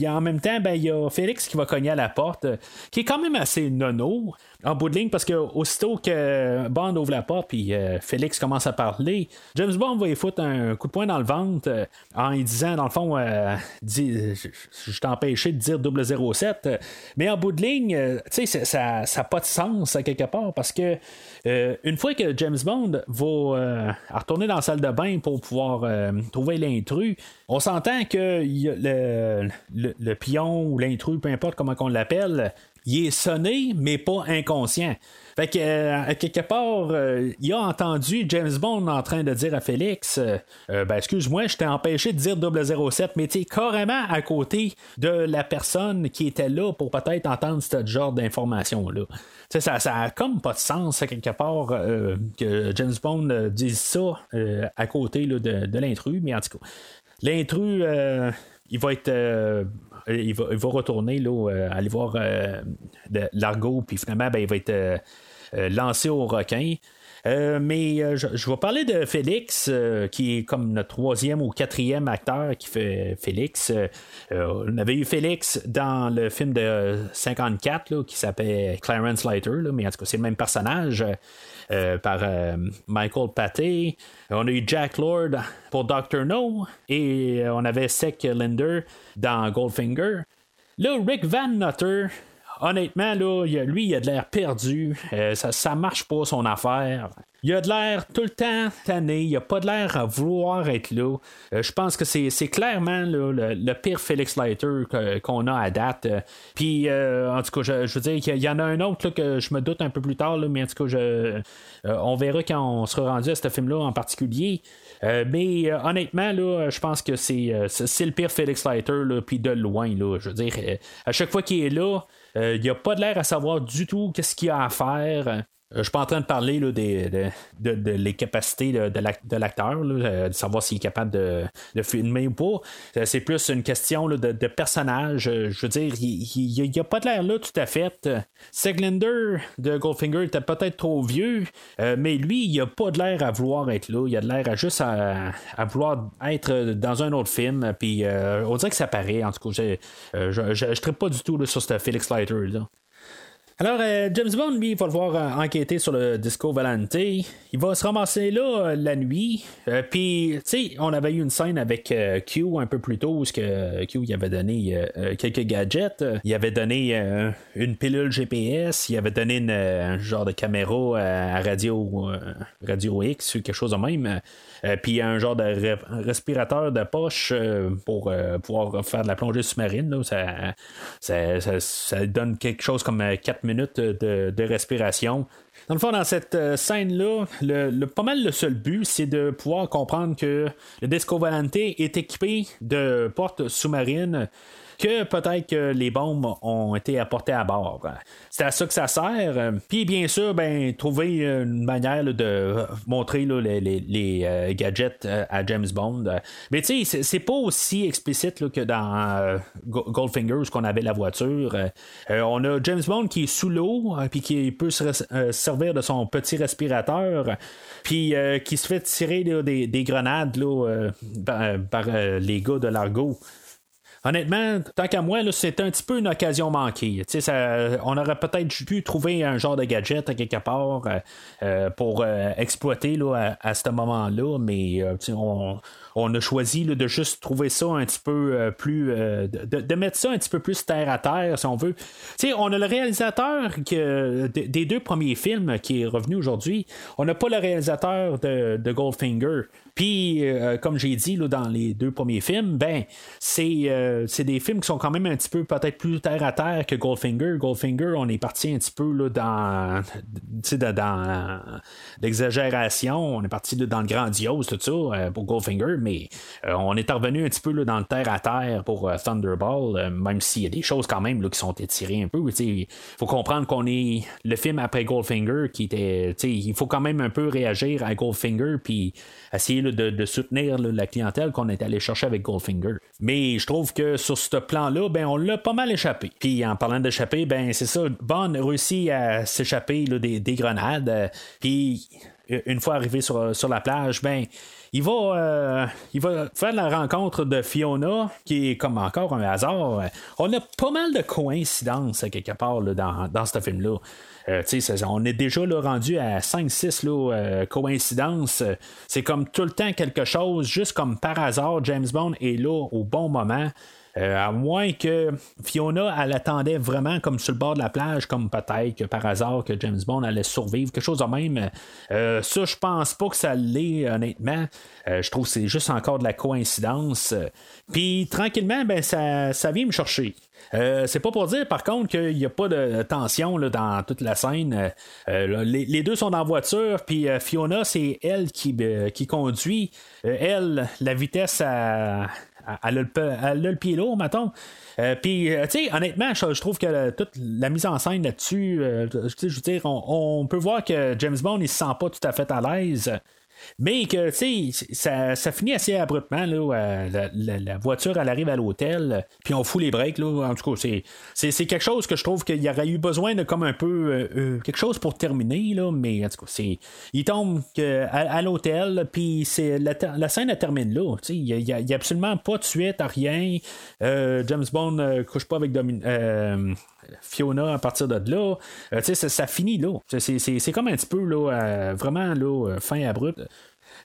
en même temps, ben, il y a Félix qui va cogner à la porte, qui est quand même assez nono en bout de ligne parce que aussitôt que Bond ouvre la porte puis euh, Félix commence à parler, James Bond va y foutre un coup de poing dans le ventre euh, en lui disant dans le fond euh, je t'ai empêché de dire 007 mais en bout de ligne tu sais ça n'a pas de sens à quelque part parce que une fois que James Bond va retourner dans la salle de bain pour pouvoir trouver l'intrus on s'entend que le, le, le, pion ou l'intrus peu importe comment on l'appelle il est sonné, mais pas inconscient. Fait que, euh, quelque part, euh, il a entendu James Bond en train de dire à Félix euh, ben, excuse-moi, je t'ai empêché de dire 007, mais tu carrément à côté de la personne qui était là pour peut-être entendre ce genre d'informations-là. Ça, ça a comme pas de sens, quelque part, que James Bond dise ça à côté de, l'intrus, mais en tout cas, l'intrus il va être. Il, va, il, va, retourner, là, euh, aller voir euh, l'argot, puis finalement, ben, il va être lancé au requin. Euh, mais euh, je, vais parler de Félix, euh, qui est comme notre troisième ou quatrième acteur qui fait Félix. On avait eu Félix dans le film de 54 là, qui s'appelle Clarence Leiter, mais en tout cas, c'est le même personnage. par Michael Paté. On a eu Jack Lord pour Dr. No et on avait Sek Linder dans Goldfinger. Là, Rick Van Nutter, honnêtement, là, lui, il a de l'air perdu. Euh, ça, ça marche pas son affaire. Il a de l'air tout le temps tanné. Il a pas de l'air à vouloir être là. Euh, je pense que c'est, clairement le, pire Felix Leiter qu'on a à date. Euh, Puis, en tout cas, je, veux dire qu'il y en a un autre que je me doute un peu plus tard, mais en tout cas, je, on verra quand on sera rendu à ce film-là en particulier. Mais honnêtement, là, je pense que c'est, le pire Felix Leiter, puis de loin. Là, je veux dire, à chaque fois qu'il est là, euh, il a pas de l'air à savoir du tout qu'est-ce qu'il a à faire. Euh, je suis pas en train de parler là, des, de, les capacités de, de l'ac- de l'acteur, euh, de savoir s'il est capable de, de filmer ou pas. Euh, C'est plus une question de, personnage. Je veux dire, il n'y a pas de l'air là tout à fait. Seglander de Goldfinger était peut-être trop vieux, mais lui, il a pas de l'air à vouloir être là. Il a de l'air à juste à, à vouloir être dans un autre film. Puis on dirait que ça paraît. En tout cas, je ne traite pas du tout sur ce Felix Leiter. Alors, euh, James Bond, lui, il va devoir euh, enquêter sur le Disco Valente. Il va se ramasser là euh, la nuit. Puis, tu sais, on avait eu une scène avec Q un peu plus tôt, où que Q il avait donné quelques gadgets. Il avait donné une pilule GPS. Il avait donné une, un genre de caméra à radio, radio X quelque chose de même. Puis un genre de re- respirateur de poche pour pouvoir faire de la plongée sous-marine. ça donne quelque chose comme 4 minutes de, respiration. Dans le fond, dans cette euh, scène-là, le, pas mal le seul but, c'est de pouvoir comprendre que le Disco Valente est équipé de portes sous-marines que peut-être que les bombes ont été apportées à bord. C'est à ça que ça sert. Puis bien sûr, ben, trouver une manière de montrer les, euh, gadgets euh, à James Bond. Mais tu sais, c'est- pas aussi explicite que dans euh, Go- Goldfinger où on avait la voiture. Euh, on a James Bond qui est sous l'eau, puis qui peut se servir de son petit respirateur, puis qui se fait tirer des, des grenades par, les gars de l'argot. Honnêtement, tant qu'à moi, c'est un petit peu une occasion manquée. On aurait peut-être pu trouver un genre de gadget à quelque part euh, euh, pour euh, exploiter à, ce moment-là, mais on, a choisi de juste trouver ça un petit peu plus. de, mettre ça un petit peu plus terre à terre, si on veut. On a le réalisateur des deux premiers films qui est revenu aujourd'hui. On n'a pas le réalisateur de Goldfinger. Puis, euh, comme j'ai dit là, dans les deux premiers films, ben, c'est euh, c'est des films qui sont quand même un petit peu peut-être plus terre à terre que Goldfinger. Goldfinger, on est parti un petit peu là, dans, dans, l'exagération. On est parti là, dans le grandiose, tout ça, euh, pour Goldfinger, mais on est revenu un petit peu dans le terre à terre pour Thunderball, même s'il y a des choses quand même qui sont étirées un peu. Il faut comprendre qu'on est le film après Goldfinger qui était. Il faut quand même un peu réagir à Goldfinger puis essayer de, soutenir la clientèle qu'on est allé chercher avec Goldfinger. Mais je trouve que sur ce plan-là, ben, on l'a pas mal échappé. Puis en parlant d'échapper, ben c'est ça, Bond réussit à s'échapper des, des grenades. euh, puis une fois arrivé sur, la plage, ben il va, euh, il va faire la rencontre de Fiona, qui est comme encore un hasard. On a pas mal de coïncidences quelque part dans, dans ce film-là. Euh, on est déjà là, rendu à 5-6 là, euh, coïncidences. C'est comme tout le temps quelque chose, juste comme par hasard, James Bond est là au bon moment. Euh, à moins que Fiona, elle attendait vraiment comme sur le bord de la plage, comme peut-être par hasard que James Bond allait survivre, quelque chose de même. Euh, ça, je pense pas que ça l'est, honnêtement. Je trouve que c'est juste encore de la coïncidence. Puis tranquillement, ben ça, ça vient me chercher. Euh, c'est pas pour dire par contre qu'il n'y a pas de tension là, dans toute la scène. Euh, euh, les, deux sont en voiture, puis Fiona, c'est elle qui, qui conduit. Elle, la vitesse à. Elle a, le, pied lourd, mettons. Puis, tu sais, honnêtement, je, trouve que toute la mise en scène là-dessus, je veux dire, on, on peut voir que James Bond, il se sent pas tout à fait à l'aise. Mais que, tu sais, ça, ça, finit assez abruptement. Là, euh, la, voiture, elle arrive à l'hôtel, puis on fout les breaks. Là. En tout cas, c'est, quelque chose que je trouve qu'il y aurait eu besoin de comme un peu euh, euh, quelque chose pour terminer. Là, mais en tout cas, c'est, il tombe à, à l'hôtel, puis c'est, la, scène, elle termine là. Il n'y a, a, absolument pas de suite à rien. James Bond couche pas avec Fiona à partir de là. sais ça, ça, finit là. C'est, comme un petit peu là, vraiment là, fin abrupte.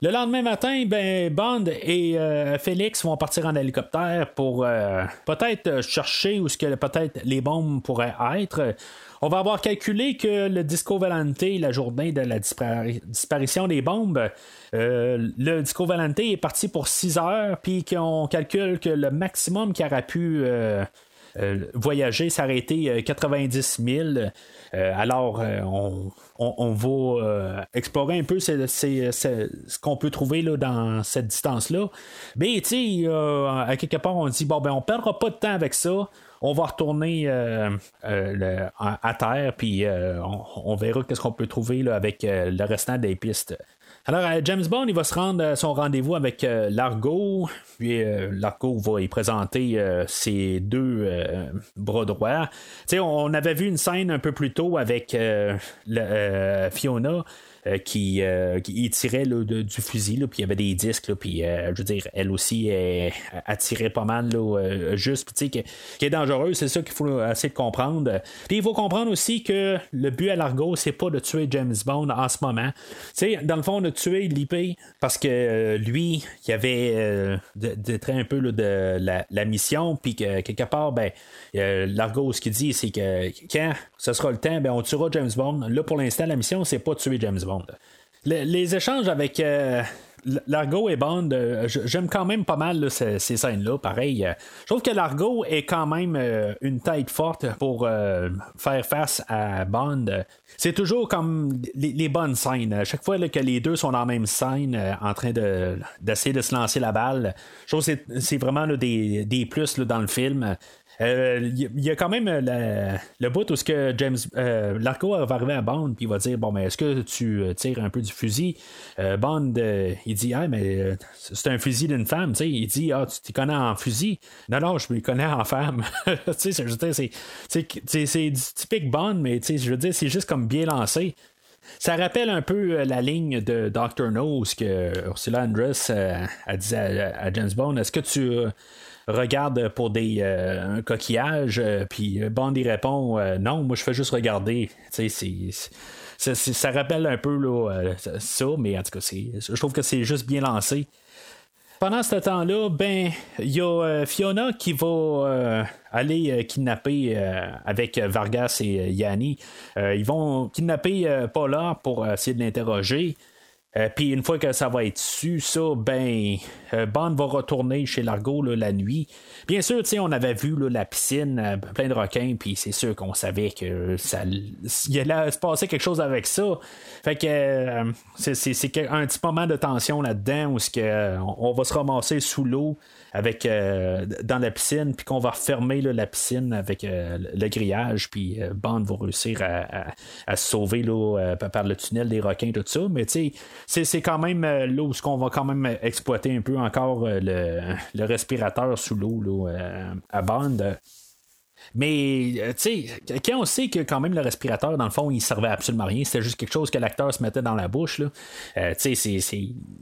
Le lendemain matin, ben, Bond et euh, Félix vont partir en hélicoptère pour euh, peut-être chercher où ce que peut-être les bombes pourraient être. On va avoir calculé que le Disco Valente, la journée de la disparition des bombes, euh, le Disco Valente est parti pour 6 heures, puis qu'on calcule que le maximum qui aurait pu voyager, ça aurait été 90 000. alors, on, on, va euh, explorer un peu ce qu'on peut trouver là, dans cette distance-là. Mais, tu sais, euh, à quelque part, on dit, bon, ben, on perdra pas de temps avec ça on va retourner euh, à, terre, puis on, verra qu'est-ce qu'on peut trouver avec le restant des pistes. Alors, euh, James Bond, il va se rendre à son rendez-vous avec euh, Largo. Puis euh, Largo va y présenter ses deux bras droits. sais, on avait vu une scène un peu plus tôt avec Fiona. Euh, qui, euh, qui tirait du fusil, puis il y avait des disques, puis euh, je veux dire, elle aussi, elle, tirait pas mal, juste, tu sais, qui, est dangereuse, c'est ça qu'il faut essayer de comprendre. Puis il faut comprendre aussi que le but à Largo, c'est pas de tuer James Bond en ce moment. Tu sais, dans le fond, de tuer l'IP parce que lui, il avait de, un peu de la, mission, puis que quelque part, ben, Largo, ce qu'il dit, c'est que quand ce sera le temps, ben, on tuera James Bond. Là, pour l'instant, la mission, c'est pas de tuer James Bond les échanges avec euh, Largo et Bond, euh, j'aime quand même pas mal ces, scènes-là. Pareil, euh, je trouve que Largo est quand même une tête forte pour faire face à Bond. C'est toujours comme les, bonnes scènes. À chaque fois que les deux sont dans la même scène, en train d'essayer de, se lancer la balle, je trouve que c'est vraiment des, des, plus dans le film. Il euh, y, a quand même euh, le bout où ce que James euh, Larco va arriver à Bond puis il va dire bon mais est-ce que tu tires un peu du fusil? Bond il dit ah mais c'est un fusil d'une femme tu sais. Il dit ah tu t'y connais en fusil? Non non je me connais en femme. Tu sais c'est typique Bond mais tu sais je veux dire c'est juste comme bien lancé ça rappelle un peu la ligne de Dr. No, ce que Ursula Andress a dit à, James Bond. Est-ce que tu regarde pour des euh, un coquillage, euh, puis Bond y répond euh, non, moi je fais juste regarder. Ça rappelle un peu ça, mais en tout cas, je trouve que c'est juste bien lancé. Pendant ce temps-là, ben, il y a Fiona qui va aller kidnapper avec Vargas et Yanni. ils vont kidnapper Paula pour essayer de l'interroger. Euh, puis une fois que ça va être su, ça, ben, euh, Bond va retourner chez Largo la nuit. Bien sûr, on avait vu la piscine, euh, plein de requins, puis c'est sûr qu'on savait que ça, il allait se passer quelque chose avec ça. Fait que c'est, un petit moment de tension là-dedans où on va se ramasser sous l'eau avec euh, dans la piscine, puis qu'on va refermer la piscine avec euh, le grillage, puis euh, Bond va réussir à, se sauver là, par le tunnel des requins, tout ça. Mais tu sais, c'est quand même là où qu'on va quand même exploiter un peu encore le, le respirateur sous l'eau à Bond. Mais, euh, tu sais, quand on sait que quand même le respirateur, dans le fond, il servait absolument rien, c'était juste quelque chose que l'acteur se mettait dans la bouche. Euh, tu sais,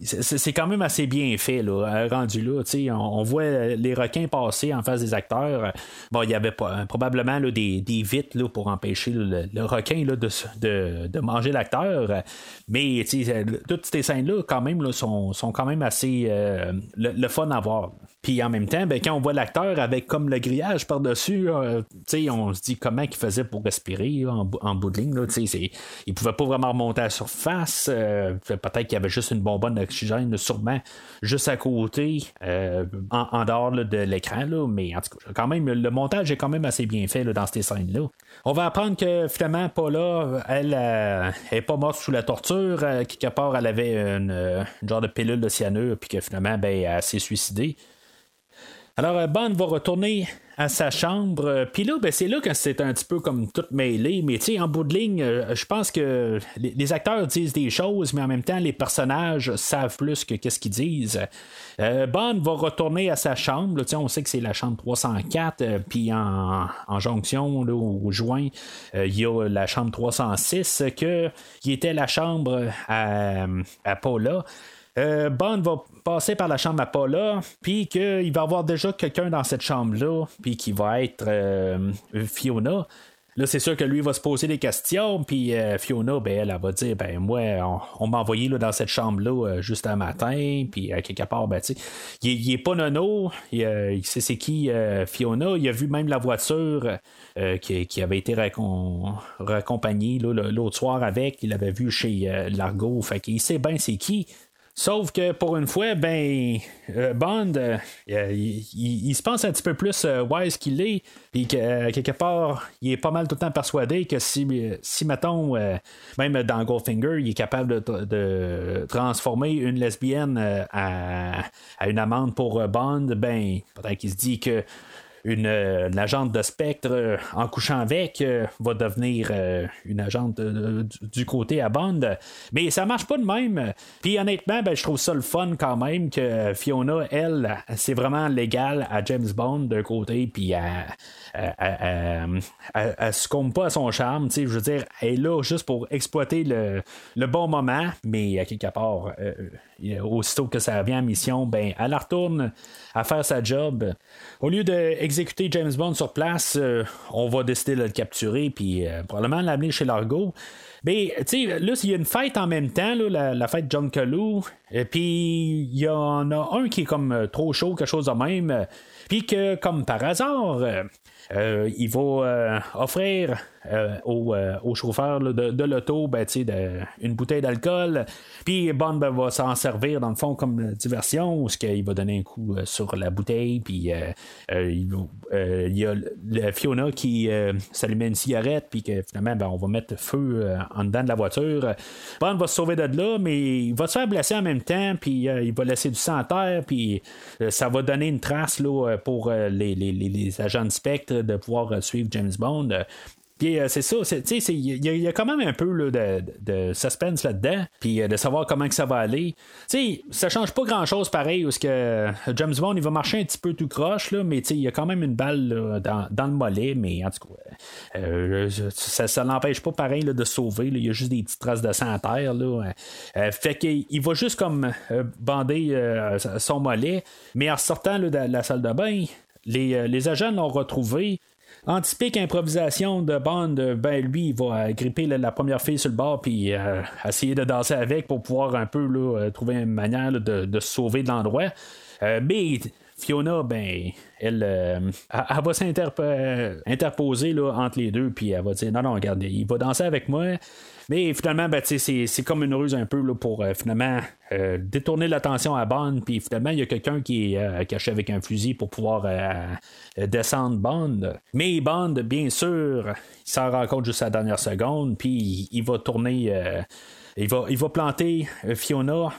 c'est quand même assez bien fait, là, euh, rendu là. Tu sais, on, voit les requins passer en face des acteurs. Bon, il y avait probablement là, des, des vitres là, pour empêcher le, requin là, de, de, de manger l'acteur. Mais, tu sais, toutes ces scènes-là, quand même, là, sont, sont quand même assez le, fun à voir. Puis en même temps, ben, quand on voit l'acteur avec comme le grillage par-dessus, euh, on se dit comment il faisait pour respirer en, bout de ligne. Là, il pouvait pas vraiment remonter à la surface. Euh, peut-être qu'il y avait juste une bonbonne d'oxygène, sûrement, juste à côté, euh, en, dehors de l'écran. Mais en tout cas, quand même, le montage est quand même assez bien fait dans ces scènes-là. On va apprendre que finalement, Paula, elle, elle est pas morte sous la torture. quelque part, elle avait une, genre de pilule de cyanure, puis que finalement, ben, elle s'est suicidée. Alors, euh, Bond va retourner à sa chambre. euh, Puis là, ben, c'est là que c'est un petit peu comme tout mêlé. Mais tu sais, en bout de ligne, euh, je pense que les, acteurs disent des choses, mais en même temps, les personnages savent plus que qu'est-ce qu'ils disent. Euh, Bond va retourner à sa chambre. là, on sait que c'est la chambre 304. euh, Puis en, en jonction, au joint, il y a la chambre 306, que, était la chambre à Paula. Euh, Bond va passer par la chambre à Paula, puis qu'il va avoir déjà quelqu'un dans cette chambre-là, puis qui va être euh, Fiona. Là, c'est sûr que lui va se poser des questions, puis euh, Fiona, ben, elle, va dire, ben, moi, on, m'a envoyé là, dans cette chambre-là euh, juste un matin, puis quelque part, ben, tu il, il pas nono, il, sait c'est qui Fiona, il a vu même la voiture qui, avait été raccompagnée l'autre soir avec, il l'avait vu chez Largo, fait qu'il sait bien c'est qui. Sauf que pour une fois, ben, euh, Bond, euh, il, se pense un petit peu plus euh, wise qu'il est, puis que quelque part, il est pas mal tout le temps persuadé que si, si mettons, même dans Goldfinger, il est capable de, transformer une lesbienne à, à une amende pour Bond, ben, peut-être qu'il se dit que une, euh, une agente de spectre euh, en couchant avec euh, va devenir une agente du, côté à Bond. Mais ça marche pas de même. Puis honnêtement, ben, je trouve ça le fun quand même que Fiona, elle, c'est vraiment légal à James Bond d'un côté, puis elle, elle, elle- succombe pas à son charme. Je veux dire, elle est là juste pour exploiter le, bon moment, mais à quelque part, aussitôt que ça revient en mission, ben, elle retourne à faire sa job. Au lieu d'exécuter James Bond sur place, euh, on va décider de le capturer, puis euh, probablement l'amener chez Largo. Mais, tu sais, là, il y a une fête en même temps, la, fête John et puis il y en a un qui est comme euh, trop chaud, quelque chose de même, euh, puis que, comme par hasard, euh, euh, il va euh, offrir euh, au, euh, au chauffeur de, l'auto ben, une bouteille d'alcool. Puis Bond ben, va s'en servir dans le fond comme diversion, ce qu'il va donner un coup euh, sur la bouteille. Puis il, y a le- Fiona qui s'allumait une cigarette, puis que finalement ben, on va mettre feu en dedans de la voiture. Bond va se sauver de là, mais il va se faire blesser en même temps, puis il va laisser du sang à terre, puis ça va donner une trace là, pour les, les- agents de spectre de pouvoir suivre James Bond. Puis euh, c'est ça, tu sais, il y, a- quand même un peu de, suspense là-dedans, puis euh, de savoir comment que ça va aller. Tu sais, ça change pas grand-chose pareil, parce que euh, James Bond, il va marcher un petit peu tout croche, là, mais il y a quand même une balle dans, dans le mollet, mais en tout cas, ça, ça l'empêche pas pareil de sauver. Il y a juste des petites traces de sang à terre. Là. Fait qu'il il va juste comme bander son mollet, mais en sortant de la salle de bain, les agents l'ont retrouvé. En typique improvisation de Bond, ben lui, il va gripper la, première fille sur le bord puis euh, essayer de danser avec pour pouvoir un peu là, euh, trouver une manière de, se sauver de l'endroit. Euh, mais Fiona, ben, elle, euh, va s'interposer entre les deux, puis elle va dire non, non, regarde, il va danser avec moi. Mais finalement, ben, c'est, comme une ruse un peu là, pour euh, finalement euh, détourner l'attention à Bond. Puis finalement, il y a quelqu'un qui est euh, caché avec un fusil pour pouvoir descendre Bond. Mais Bond, bien sûr, il s'en rend compte juste à la dernière seconde. Puis il, va tourner. il va, il va planter Fiona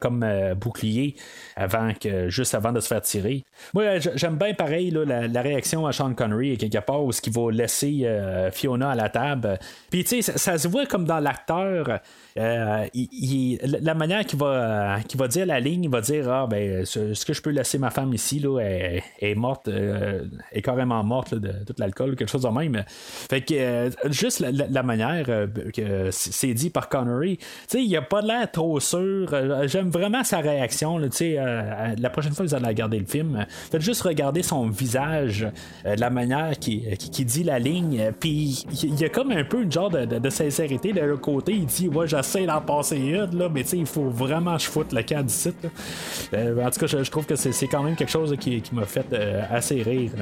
comme bouclier avant que, juste avant de se faire tirer. Moi, j'aime bien pareil là, la, réaction à Sean Connery quelque part où ce va laisser Fiona à la table. Puis tu sais, ça, se voit comme dans l'acteur. euh, la- manière qu'il va, va dire la ligne, il va dire Ah, ben, ce- est-ce que je peux laisser ma femme ici là, elle, est morte, euh, est carrément morte de tout l'alcool, quelque chose de même. Fait que euh, juste la, manière que c'est dit par Connery, tu sais, il a pas l'air trop sûr. J'aime vraiment sa réaction. là, la prochaine fois que vous allez regarder le film, faites juste regarder son visage, la manière qu'il qui, qui dit la ligne, puis il y a comme un peu une genre de, de- sincérité de l'autre côté. Il dit Ouais, j'essaie d'en passer une, là, mais tu sais, il faut vraiment que je foute le camp là. Euh, en tout cas, je, trouve que c'est c'est quand même quelque chose qui, qui m'a fait euh, assez rire.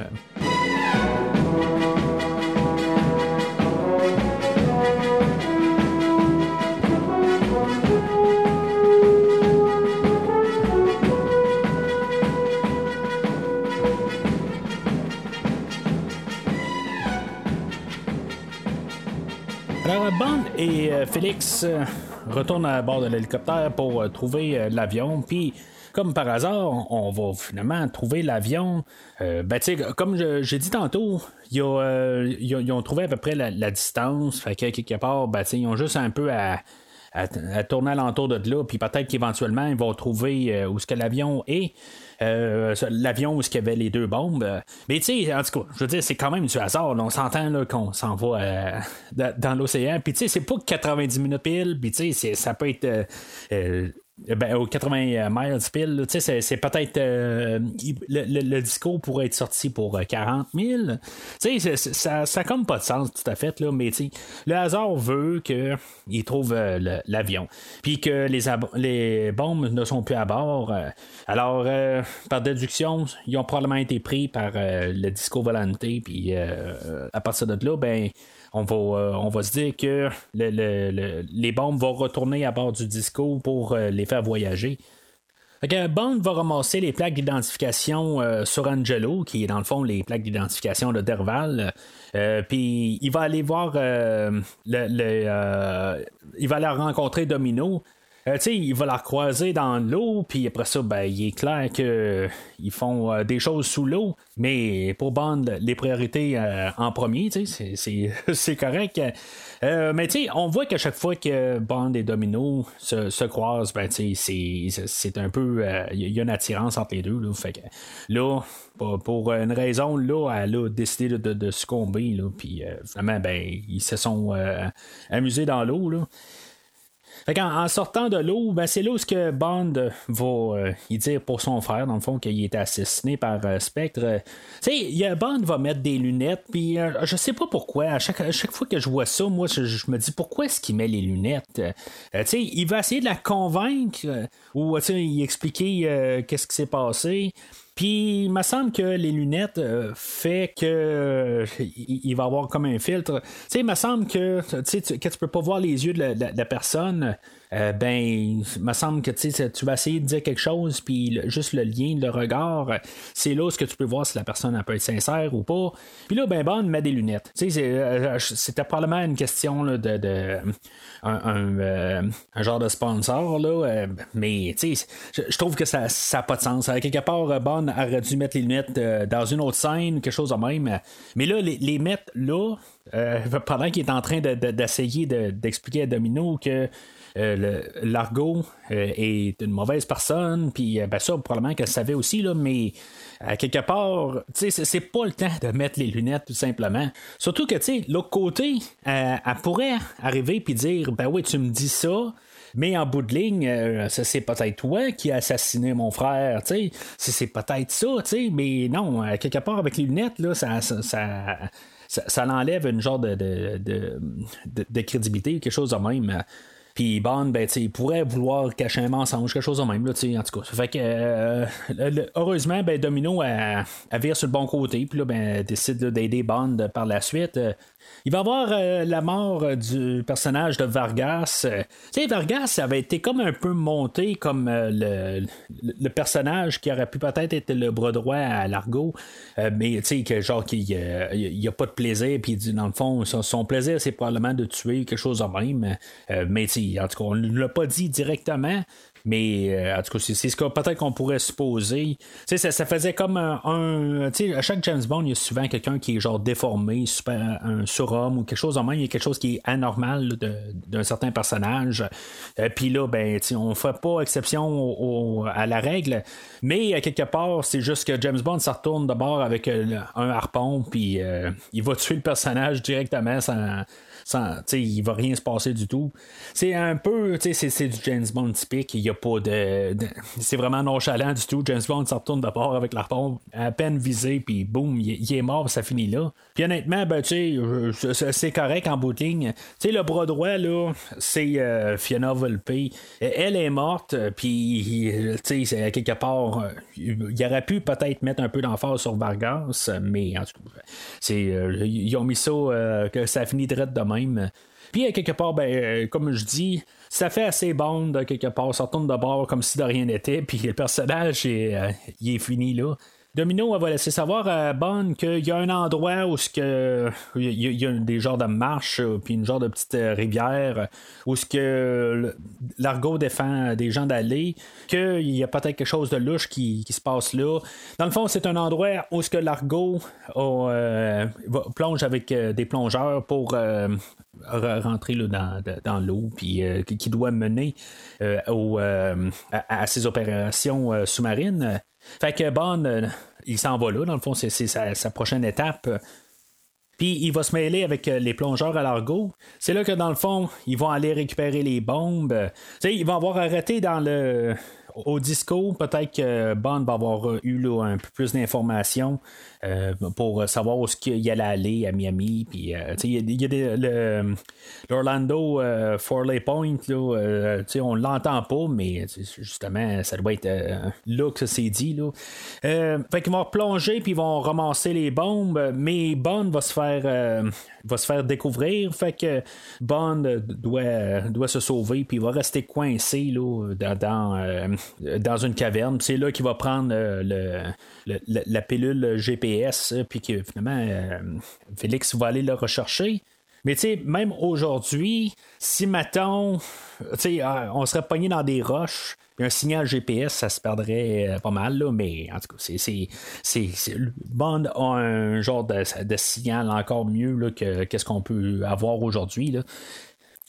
Et euh, Félix euh, retournent à bord de l'hélicoptère pour euh, trouver l'avion. Puis, comme par hasard, on va finalement trouver l'avion. Euh, ben, comme j'ai dit tantôt, ils ont, trouvé à peu près la, distance. Fait que quelque part, ben, ils ont juste un peu à, à, tourner alentour de là, puis peut-être qu'éventuellement, ils vont trouver où ce l'avion est. Euh, l'avion où il y avait les deux bombes. Mais tu sais, en tout cas, je veux dire, c'est quand même du hasard. on s'entend qu'on s'en va euh, dans l'océan. Puis tu sais, c'est pas 90 minutes pile. Puis tu sais, ça peut être euh, euh, ben, aux 80 miles pile, c'est, c'est peut-être. Euh, le, discours pourrait être sorti pour 40 000. ça n'a comme pas de sens tout à fait, là, mais le hasard veut qu'il trouve euh, l'avion. Puis que les, les bombes ne sont plus à bord. alors, par déduction, ils ont probablement été pris par le disco volonté. Puis à partir de là, ben on va, euh, on va se dire que les bombes vont retourner à bord du disco pour euh, les faire voyager. Bond va ramasser les plaques d'identification euh, sur Angelo, qui est dans le fond les plaques d'identification de Derval. Puis il va aller voir le, il va aller rencontrer Domino. Euh, il va la croiser dans l'eau, puis après ça, ben, il est clair qu'ils font euh, des choses sous l'eau, mais pour Bond, les priorités euh, en premier, c'est correct. mais on voit qu'à chaque fois que Bond et Domino se, croisent, ben, c'est un peu. Il y a une attirance entre les deux. Là, pour, une raison, là, elle a décidé de, succomber, puis finalement, ben, ils se sont amusés dans l'eau. En, sortant de l'eau, ben, c'est là où que Bond va euh, dire pour son frère, dans le fond, qu'il est assassiné par euh, Spectre. Tu sais, Bond va mettre des lunettes, puis euh, je sais pas pourquoi. À chaque, fois que je vois ça, moi, je, me dis pourquoi est-ce qu'il met les lunettes? tu sais, il va essayer de la convaincre, ou il expliquer qu'est-ce qui s'est passé. Puis il me semble que les lunettes euh, fait que euh, il, va avoir comme un filtre. Tu sais, il me semble que tu, que tu peux pas voir les yeux de la personne. Euh, ben, il me semble que tu vas essayer de dire quelque chose, puis juste le lien, le regard, c'est là ce que tu peux voir si la personne peut être sincère ou pas. Puis là, ben, Bond met des lunettes. Euh, c'était probablement une question de, de euh, un, genre de sponsor, là, mais je trouve que ça n'a pas de sens. quelque part, Bond aurait dû mettre les lunettes dans une autre scène, quelque chose de même. Mais là, les, les mettre là, pendant qu'il est en train d'essayer d'expliquer à Domino que euh, l'argot euh, est une mauvaise personne, puis euh, ben ça, probablement qu'elle savait aussi, là, mais à quelque part, c'est pas le temps de mettre les lunettes, tout simplement. Surtout que, tu sais, l'autre côté, elle pourrait arriver puis dire, ben oui, tu me dis ça, mais en bout de ligne, c'est peut-être toi qui as assassiné mon frère, tu sais. C'est peut-être ça, tu sais. Mais non, quelque part, avec les lunettes, là, ça, ça, ça, l'enlève une genre de, de, de, de, crédibilité, quelque chose de même. Puis Bond, ben, il pourrait vouloir cacher un mensonge, quelque chose de même, là, en tout cas. Euh, heureusement, ben, Domino, a, vire sur le bon côté, puis là, ben, décide d'aider Bond par la suite. Il va y avoir euh, la mort euh, du personnage de Vargas. Euh, tu sais, Vargas avait été comme un peu monté comme le, personnage qui aurait pu peut-être être le bras droit à Largo, mais tu sais, que genre qu'il n'y a, pas de plaisir, puis dans le fond, son, plaisir, c'est probablement de tuer quelque chose de même. mais tu en tout cas, on ne l'a pas dit directement, mais euh, en tout cas, c'est ce que peut-être qu'on pourrait supposer. Ça, ça faisait comme un. à chaque James Bond, il y a souvent quelqu'un qui est genre déformé, super, un surhomme ou quelque chose en même. Il y a quelque chose qui est anormal d'un certain personnage. Euh, Puis là, ben, on ne fait pas exception à la règle. Mais à quelque part, c'est juste que James Bond ça retourne d'abord avec euh, un harpon, puis il va tuer le personnage directement sans sans, il va rien se passer du tout. C'est un peu, c'est du James Bond typique. Il y a pas de, c'est vraiment nonchalant du tout. James Bond se retourne d'abord avec l'arpon à peine visé, puis boum, il, est mort, ça finit là. Puis honnêtement, ben, c'est correct en bout de ligne. le bras droit, là, c'est euh, Fiona Volpe. Elle est morte, puis quelque part, il aurait pu peut-être mettre un peu d'emphase sur Vargas, mais en tout cas, euh, ils ont mis ça euh, que ça finit direct de Puis, à quelque part, ben, euh, comme je dis, ça fait assez bande, quelque part. Ça tourne de bord comme si de rien n'était. Puis, le personnage, il est fini là. Domino elle va laisser savoir à Bond qu'il y a un endroit où que il y, a des genres de marches puis une genre de petite rivière où ce que l'argot défend des gens d'aller qu'il y a peut-être quelque chose de louche qui, se passe là. Dans le fond c'est un endroit où ce que l'argot plonge avec des plongeurs pour rentrer dans, dans l'eau puis qui doit mener au, à, ses opérations sous-marines fait que Bond, euh, il s'en va là, dans le fond, c'est sa, prochaine étape. Puis il va se mêler avec euh, les plongeurs à l'argot. C'est là que dans le fond, ils vont aller récupérer les bombes. sais, ils vont avoir arrêté dans le au disco, peut-être que Bond va avoir eu un peu plus d'informations euh, pour savoir où il allait aller à Miami. Puis, euh, il y a, l'Orlando euh, Forley Point, là, on l'entend pas, mais justement, ça doit être là que c'est dit. Là. fait vont replonger puis ils vont ramasser les bombes, mais Bond va se faire va se faire découvrir. Fait que Bond doit, doit se sauver, puis il va rester coincé dans, dans une caverne. C'est là qu'il va prendre le, la pilule GPS, puis que finalement, euh, Félix va aller le rechercher. Mais tu sais, même aujourd'hui, si mettons, euh, on serait pogné dans des roches, un signal GPS, ça se perdrait euh, pas mal, là, mais en tout cas, c'est, Bond a un genre de, signal encore mieux là, que qu'est-ce qu'on peut avoir aujourd'hui.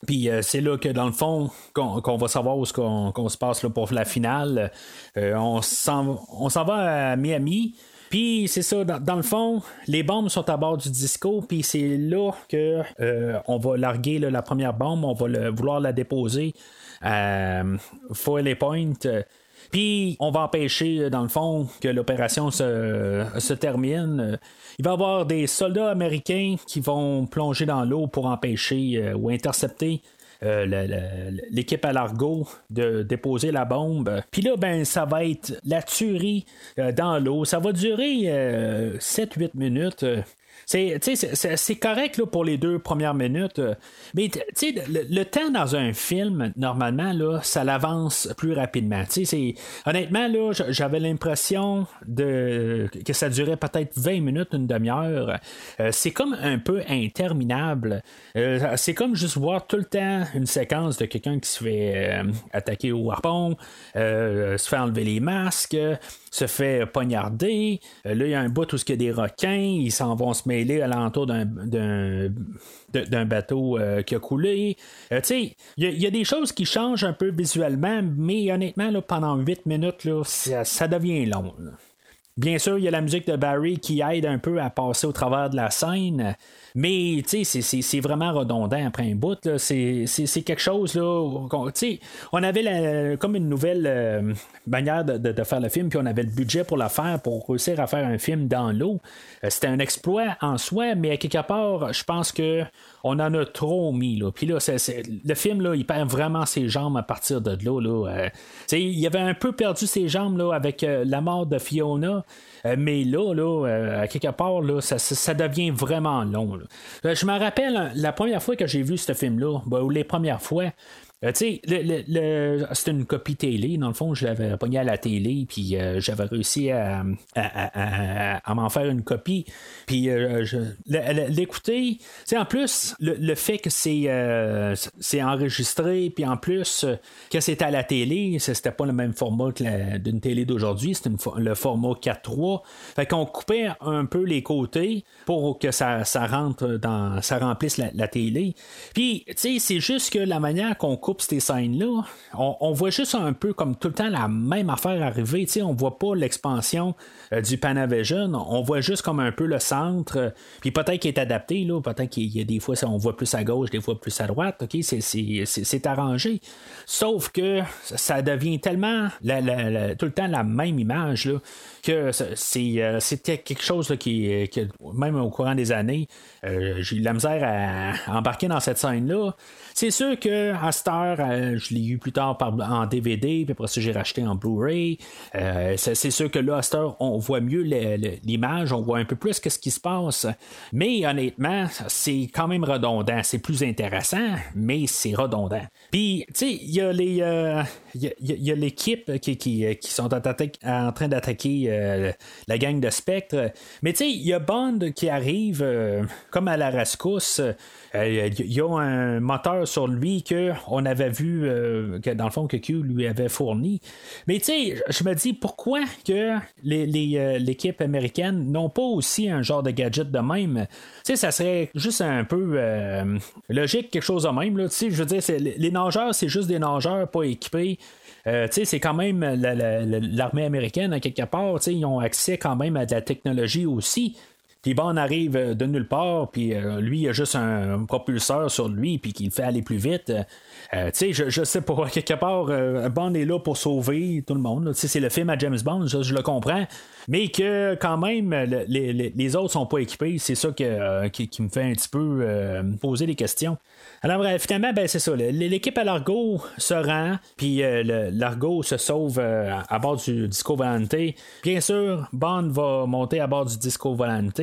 Puis c'est là que dans le fond, qu'on, va savoir où qu'on, se passe là, pour la finale. on, s'en, on s'en va à Miami. Puis c'est ça, dans, le fond, les bombes sont à bord du disco, puis c'est là que euh, on va larguer la première bombe, on va vouloir la déposer à Foiley Point. Puis on va empêcher, dans le fond, que l'opération se, termine. Il va y avoir des soldats américains qui vont plonger dans l'eau pour empêcher euh, ou intercepter euh, l'équipe à l'argot de déposer la bombe. Puis là, ben, ça va être la tuerie euh, dans l'eau. Ça va durer 7-8 euh, minutes. C'est correct là, pour les deux premières minutes, euh, mais le, le, temps dans un film, normalement, là, ça l'avance plus rapidement. Honnêtement, là, j'avais l'impression de que ça durait peut-être 20 minutes, une demi-heure. Euh, c'est comme un peu interminable. Euh, c'est comme juste voir tout le temps une séquence de quelqu'un qui se fait attaquer au harpon, se fait enlever les masques se fait poignarder. là, il y a un bout où il y a des requins, ils s'en vont se mêler à l'entour d'un, d'un, bateau euh, qui a coulé. Euh, tu sais, il y, a des choses qui changent un peu visuellement, mais honnêtement, là, pendant 8 minutes, là, ça, devient long. Bien sûr, il y a la musique de Barry qui aide un peu à passer au travers de la scène. Mais c'est vraiment redondant après un bout. C'est quelque chose. Là, on avait comme une nouvelle euh, manière de, faire le film, puis on avait le budget pour la faire, pour réussir à faire un film dans l'eau. Euh, c'était un exploit en soi, mais à quelque part, je pense que on en a trop mis. Là. Puis là, le film, là, il perd vraiment ses jambes à partir de là. Euh, il avait un peu perdu ses jambes là, avec la mort de Fiona. Euh, mais là, là euh, quelque part, là, ça, devient vraiment long. Euh, je me rappelle la première fois que j'ai vu ce film-là, ben, ou les premières fois, euh, tu sais, le, c'était une copie télé. Dans le fond, je l'avais pogné à la télé, puis euh, j'avais réussi à, à, m'en faire une copie. Puis euh, l'écouter, tu en plus, le, fait que c'est, c'est enregistré, puis en plus, que c'est à la télé, c'était pas le même format que d'une télé d'aujourd'hui, c'était le format 4.3. Fait qu'on coupait un peu les côtés pour que ça, ça rentre dans, ça remplisse la, la télé. Puis, tu sais, c'est juste que la manière qu'on coupe ces scènes-là, on, voit juste un peu comme tout le temps la même affaire arriver. sais, on voit pas l'expansion euh, du Panavision, on voit juste comme un peu le centre, euh, puis peut-être qu'il est adapté, là, peut-être qu'il y a des fois on voit plus à gauche, des fois plus à droite, ok, c'est arrangé. Sauf que ça devient tellement tout le temps la même image là, que euh, c'était quelque chose qui, même au courant des années, j'ai eu la misère à embarquer dans cette scène-là. C'est sûr que à. Euh, je l'ai eu plus tard en DVD, puis après ça, j'ai racheté en Blu-ray. Euh, c'est, sûr que là, à on voit mieux l'image, on voit un peu plus ce qui se passe. Mais honnêtement, c'est quand même redondant. C'est plus intéressant, mais c'est redondant. Puis, tu sais, il y a les. Il y, a, l'équipe qui, qui, sont en, train d'attaquer la gang de Spectre. Mais tu sais, il y a Bond qui arrive comme à la rescousse. Il y a un moteur sur lui qu'on avait vu, euh, que dans le fond, que Q lui avait fourni. Mais tu sais, je me dis pourquoi que euh, l'équipe américaine n'ont pas aussi un genre de gadget de même? Tu sais, ça serait juste un peu euh, logique, quelque chose de même. Tu sais, je veux dire, les nageurs, c'est juste des nageurs pas équipés. sais c'est quand même l'armée américaine, à quelque part, ils ont accès quand même à de la technologie aussi. Puis Bond arrive de nulle part, puis euh, lui, il a juste un, propulseur sur lui, puis qu'il fait aller plus vite. Euh, tu sais, je, je, sais pas, quelque part, euh, Bond est là pour sauver tout le monde. C'est le film à James Bond, je, le comprends. Mais que quand même, les, les, autres sont pas équipés, c'est ça que, qui, me fait un petit peu poser des questions. Alors, finalement, ben, c'est ça. L'équipe à Largo se rend, puis Largo se sauve à bord du Disco Volante. Bien sûr, Bond va monter à bord du Disco Volante.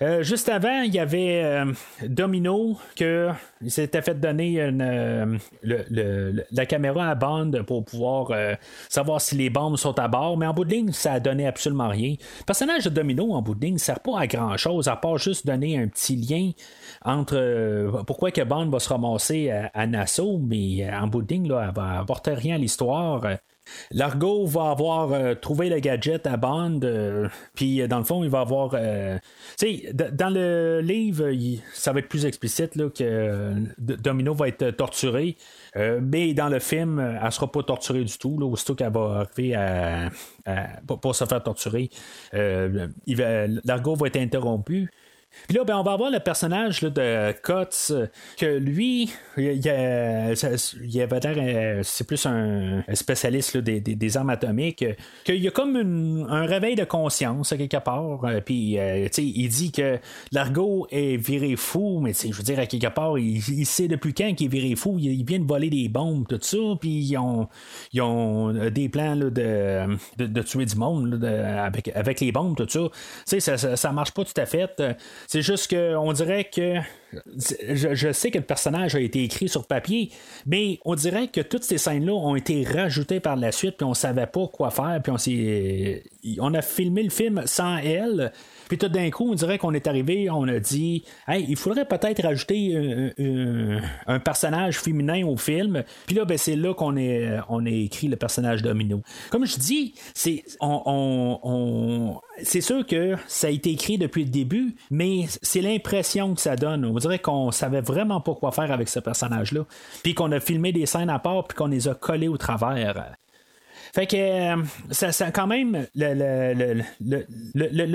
Euh, juste avant, il y avait euh, Domino que il s'était fait donner euh, la caméra à bande pour pouvoir savoir si les bombes sont à bord, mais en bout de ligne, ça a donné absolument rien. Le personnage de Domino en bout de ne sert pas à grand chose, à part juste donner un petit lien entre pourquoi que Bond va se ramasser à, Nassau, mais en bout de ligne, là, elle va apporter rien à l'histoire. Largo va avoir euh, trouvé le gadget à Bond, euh, puis euh, dans le fond, il va avoir. sais, dans le livre, ça va être plus explicite que Domino va être torturé, mais dans le film, elle ne sera pas torturée du tout. Là, aussitôt qu'elle va arriver à, pour, se faire torturer, Largo va être interrompu. Puis là, ben, on va avoir le personnage de Cots, que lui, il, y avait euh, c'est plus un spécialiste des, armes atomiques, qu'il y a comme un réveil de conscience, quelque part. Euh, puis, euh, il dit que l'argot est viré fou, mais je veux dire, à quelque part, il, sait depuis quand qu'il est viré fou. Il, vient de voler des bombes, tout ça, puis ils ont, ils ont des plans de, de, tuer du monde avec, avec les bombes, tout ça. Ça, ça. ça marche pas tout à fait. C'est juste qu'on dirait que. Je, sais que le personnage a été écrit sur papier, mais on dirait que toutes ces scènes-là ont été rajoutées par la suite, puis on savait pas quoi faire, puis on On a filmé le film sans elle. Puis tout d'un coup, on dirait qu'on est arrivé, on a dit, hey, il faudrait peut-être rajouter un, personnage féminin au film. Puis là, ben, c'est là qu'on est, on a écrit le personnage Domino. Comme je dis, c'est, on, c'est sûr que ça a été écrit depuis le début, mais c'est l'impression que ça donne. On dirait qu'on savait vraiment pas quoi faire avec ce personnage-là. Puis qu'on a filmé des scènes à part, puis qu'on les a collés au travers. Fait que euh, ça, quand même, le,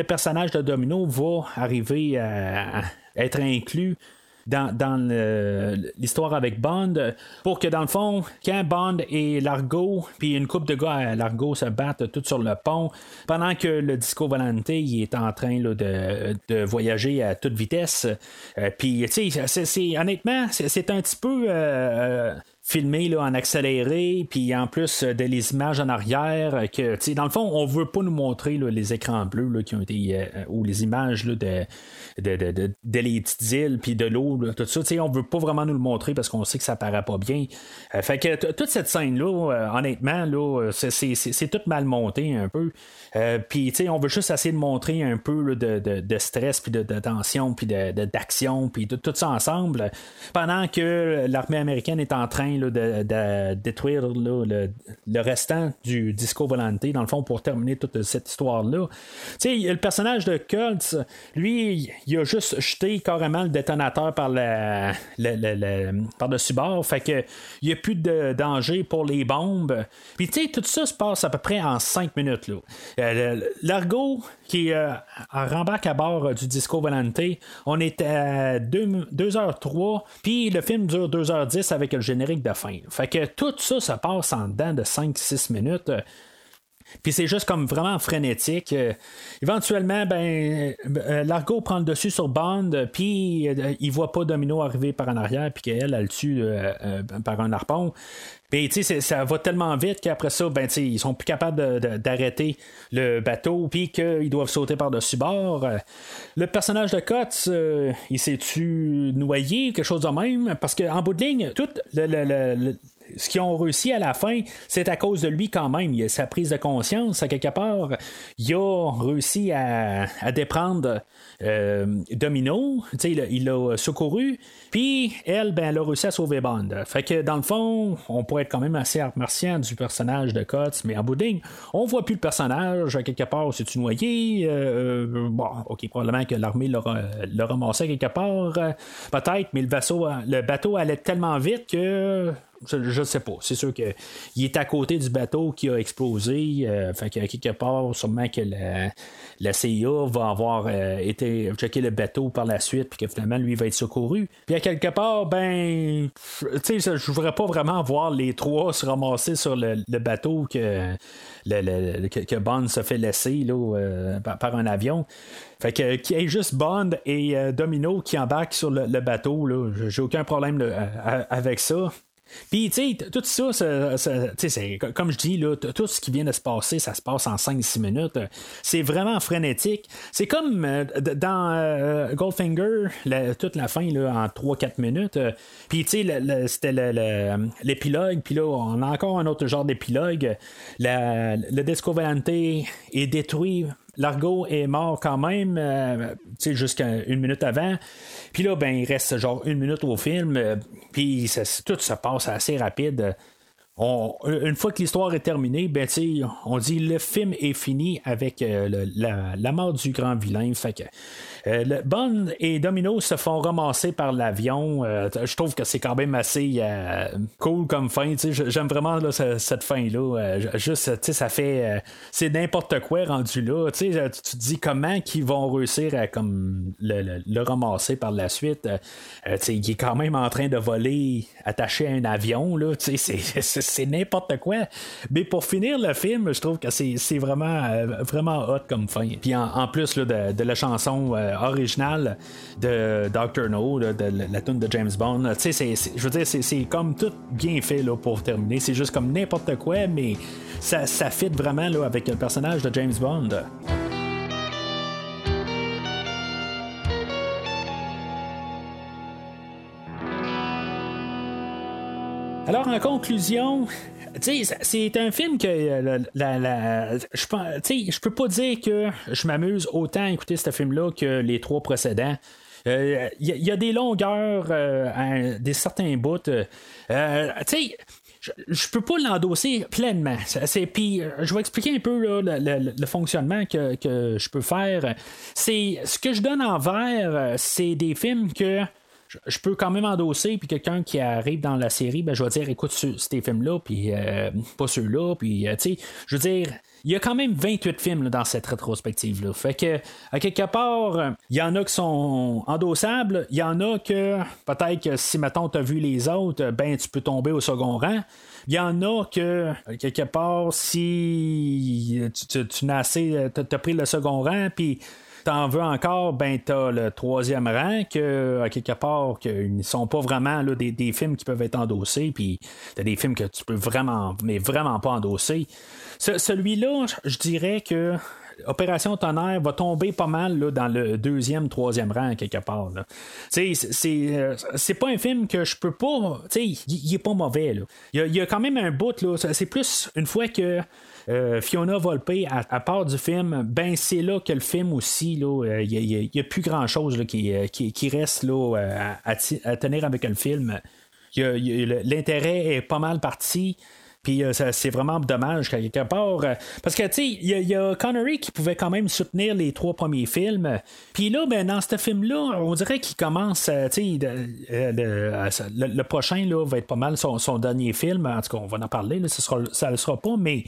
personnage de Domino va arriver à, être inclus dans, l'histoire avec Bond pour que dans le fond, quand Bond et Largo, puis une coupe de gars à Largo se battent tout sur le pont, pendant que le Disco Volante est en train de, voyager à toute vitesse, euh, puis tu sais, honnêtement, c'est un petit peu. Euh, filmé là, en accéléré, puis en plus euh, de les images en arrière, euh, que dans le fond, on veut pas nous montrer les écrans bleus là, qui ont été euh, ou les images là, de, de, de, de, les petites îles, puis de l'eau, tout ça. On veut pas vraiment nous le montrer parce qu'on sait que ça paraît pas bien. fait que toute cette scène-là, honnêtement, là, c'est, tout mal monté un peu. puis on veut juste essayer de montrer un peu de, de, stress, puis de, tension, puis d'action, puis tout ça ensemble, pendant que l'armée américaine est en train de, détruire le, restant du Disco Volante, dans le fond, pour terminer toute cette histoire-là. Tu sais, le personnage de Kultz, lui, il a juste jeté carrément le détonateur par, la, par dessus bord, fait que il n'y a plus de danger pour les bombes. Puis tu sais, tout ça se passe à peu près en 5 minutes. Euh, L'argot qui euh, rembarque à bord du Disco Volante, on est à 2h03, puis le film dure 2h10 avec le générique de fin. Fait que tout ça, ça passe en dedans de 5-6 minutes. Puis c'est juste comme vraiment frénétique. Euh, éventuellement, ben, euh, Largo prend le dessus sur Bond, puis il voit pas Domino arriver par en arrière, puis qu'elle, elle le tue par un harpon. Puis, tu sais, ça va tellement vite qu'après ça, ben, tu ils sont plus capables d'arrêter le bateau, puis qu'ils doivent sauter par-dessus bord. Le personnage de Cots, il s'est-tu noyé, quelque chose de même? Parce qu'en bout de ligne, tout le, ce qu'ils ont réussi à la fin, c'est à cause de lui quand même. Il a sa prise de conscience, à quelque part, il a réussi à, à déprendre euh, Domino, il, l'a secouru, puis elle, ben, elle a réussi à sauver Bond. Fait que dans le fond, on pourrait être quand même assez martien du personnage de Cots, mais en bout on voit plus le personnage, à quelque part, c'est-tu noyé? Euh, euh, bon, ok, probablement que l'armée l'a ramassé quelque part, peut-être, mais le, le bateau allait tellement vite que je ne sais pas. C'est sûr qu'il est à côté du bateau qui a explosé. Euh, fait que quelque part, sûrement que la, CIA va avoir euh, été checker le bateau par la suite, puis que finalement, lui va être secouru. Puis à quelque part, ben, tu sais, je voudrais pas vraiment voir les trois se ramasser sur le, bateau que, que, Bond se fait laisser là, euh, par, un avion. Fait que qu'il y ait juste Bond et Domino qui embarquent sur le, bateau, là, j'ai aucun problème avec ça. Puis, tu sais, tout ça, c'est, comme je dis, là, tout ce qui vient de se passer, ça se passe en 5-6 minutes. C'est vraiment frénétique. C'est comme euh, dans euh, Goldfinger, toute la fin là, en 3-4 minutes. Puis, tu sais, c'était l'épilogue. Puis là, on a encore un autre genre d'épilogue. Le Disco est détruit Largo est mort quand même, euh, jusqu'à une minute avant. Puis là, ben, il reste genre une minute au film. Euh, puis tout se passe assez rapide. Une fois que l'histoire est terminée, ben, on dit le film est fini avec euh, la, mort du grand vilain. Fait euh, le et Domino se font ramasser par l'avion. Euh, je trouve que c'est quand même assez cool comme fin. J'aime vraiment cette fin-là. juste, ça fait. c'est n'importe quoi rendu là. Tu te dis comment qu'ils vont réussir à comme, le, ramasser par la suite. il est quand même en train de voler attaché à un avion. C'est n'importe quoi. Mais pour finir le film, je trouve que c'est vraiment, vraiment hot comme fin. Puis en, plus de, de, la chanson original de Dr. No, de, la tune de James Bond. je veux dire, c'est comme tout bien fait là, pour terminer. C'est juste comme n'importe quoi, mais ça, ça fit vraiment là, avec le personnage de James Bond. Alors, en conclusion, c'est un film que euh, la, je peux pas dire que je m'amuse autant à écouter ce film-là que les trois précédents. Il euh, y, a des longueurs, euh, des certains bouts. je, je peux pas l'endosser pleinement. Puis je vais expliquer un peu le, fonctionnement que, que, je peux faire. C'est ce que je donne en vert, c'est des films que je peux quand même endosser, puis quelqu'un qui arrive dans la série, ben, je vais dire, écoute ces films-là, puis euh, pas ceux-là, puis, euh, tu je veux dire, il y a quand même 28 films dans cette rétrospective-là. Fait que, à quelque part, il y en a qui sont endossables, il y en a que, peut-être que si, maintenant tu as vu les autres, ben, tu peux tomber au second rang. Il y en a que, quelque part, si tu, tu, t'as pris le second rang, puis t'en veux encore, ben t'as le troisième rang que à quelque part qu'ils ne sont pas vraiment là, des, films qui peuvent être endossés, puis t'as des films que tu peux vraiment, mais vraiment pas endosser. celui-là, je dirais que Opération Tonnerre va tomber pas mal là, dans le deuxième, troisième rang quelque part. C'est, euh, c'est, pas un film que je peux pas. Il est pas mauvais. Il y, a, quand même un bout. Là, c'est plus une fois que euh, Fiona Volpe, à, part du film, ben c'est là que le film aussi, il euh, n'y a, plus grand-chose euh, qui, reste là, à, tenir avec le film. L'intérêt est pas mal parti. Puis c'est vraiment dommage quelque part. parce que, tu sais, il y, a Connery qui pouvait quand même soutenir les trois premiers films. Puis là, ben, dans ce film-là, on dirait qu'il commence, tu sais, le, prochain là, va être pas mal son, dernier film. En tout cas, on va en parler, ça ne le sera pas, mais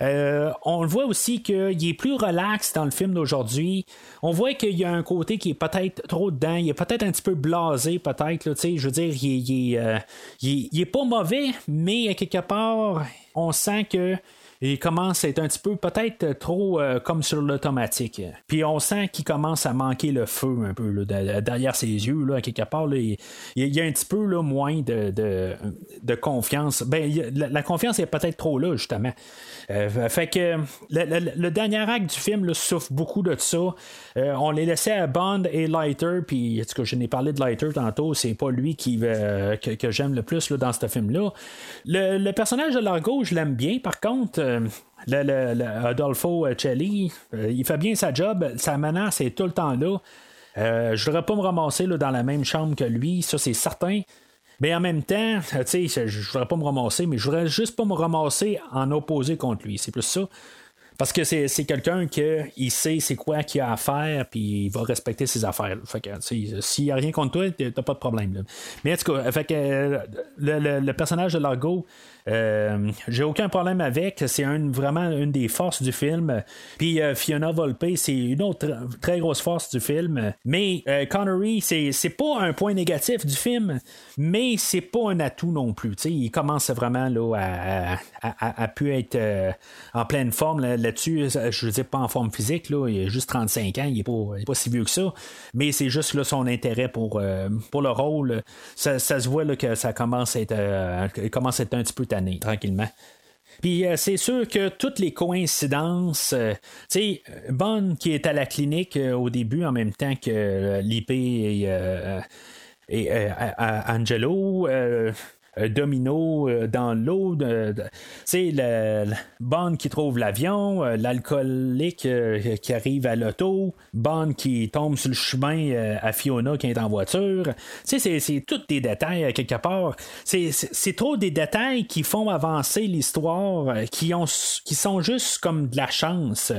euh, on le voit aussi qu'il est plus relax dans le film d'aujourd'hui. On voit qu'il y a un côté qui est peut-être trop dedans. Il est peut-être un petit peu blasé, peut-être. Je veux dire, il, euh, il, est pas mauvais, mais quelque part, on sent que il commence à être un petit peu peut-être trop euh, comme sur l'automatique. Puis on sent qu'il commence à manquer le feu un peu là, derrière ses yeux, là, quelque part. Il, y a un petit peu moins de, confiance. Ben, la, confiance est peut-être trop là, justement. Euh, fait que le, dernier acte du film souffre beaucoup de ça. Euh, on les laissait à Bond et Lighter, puis que je n'ai parlé de Lighter tantôt, c'est pas lui qui que, j'aime le plus dans ce film-là. Le, personnage de Largo, je l'aime bien, par contre. Euh, Adolfo Celli, il fait bien sa job, sa menace est tout le temps là. je voudrais pas me ramasser là, dans la même chambre que lui, ça c'est certain. Mais en même temps, tu sais, je voudrais pas me ramasser, mais je voudrais juste pas me ramasser en opposé contre lui. C'est plus ça. Parce que c'est, quelqu'un qui sait c'est quoi qu'il a à faire, puis il va respecter ses affaires. Fait que, s'il n'y a rien contre toi, t'as pas de problème. Mais en tout cas, fait que, le, le, personnage de Largo, euh, j'ai aucun problème avec. C'est vraiment une des forces du film. Puis euh, Fiona Volpe, c'est une autre très grosse force du film. Mais euh, Connery, c'est, pas un point négatif du film, mais c'est pas un atout non plus. il commence vraiment là, à, à, pu être en pleine forme là-dessus. je veux dire, pas en forme physique. Là, il a juste 35 ans, il est pas, si vieux que ça. Mais c'est juste là, son intérêt pour, pour le rôle. Ça, se voit là, que ça commence à être, commence à être un petit peu tranquillement. Puis euh, c'est sûr que toutes les coïncidences, euh, tu sais, Bonne qui est à la clinique euh, au début en même temps que l'IP et, et Angelo, domino euh, dans l'eau, sais le, Bond qui trouve l'avion, euh, l'alcoolique euh, qui arrive à l'auto, Bond qui tombe sur le chemin à Fiona qui est en voiture. C'est, c'est tous des détails quelque part. C'est, c'est trop des détails qui font avancer l'histoire, qui, qui sont juste comme de la chance.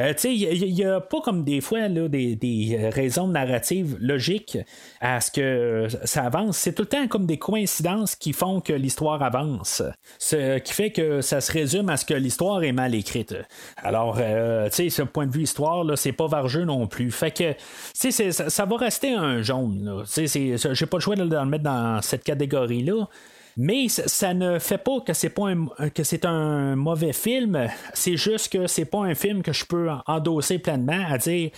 Euh, il n'y a, pas comme des fois là, des, des, raisons narratives logiques à ce que ça avance. C'est tout le temps comme des coïncidences qui font que l'histoire avance. Ce qui fait que ça se résume à ce que l'histoire est mal écrite. Alors, euh, tu sais, ce point de vue histoire, là, c'est pas vargeux non plus. Fait que, tu sais, ça, va rester un jaune. J'ai pas le choix de le mettre dans cette catégorie-là. Mais ça ne fait pas que c'est pas un, que c'est un mauvais film. C'est juste que c'est pas un film que je peux endosser pleinement à dire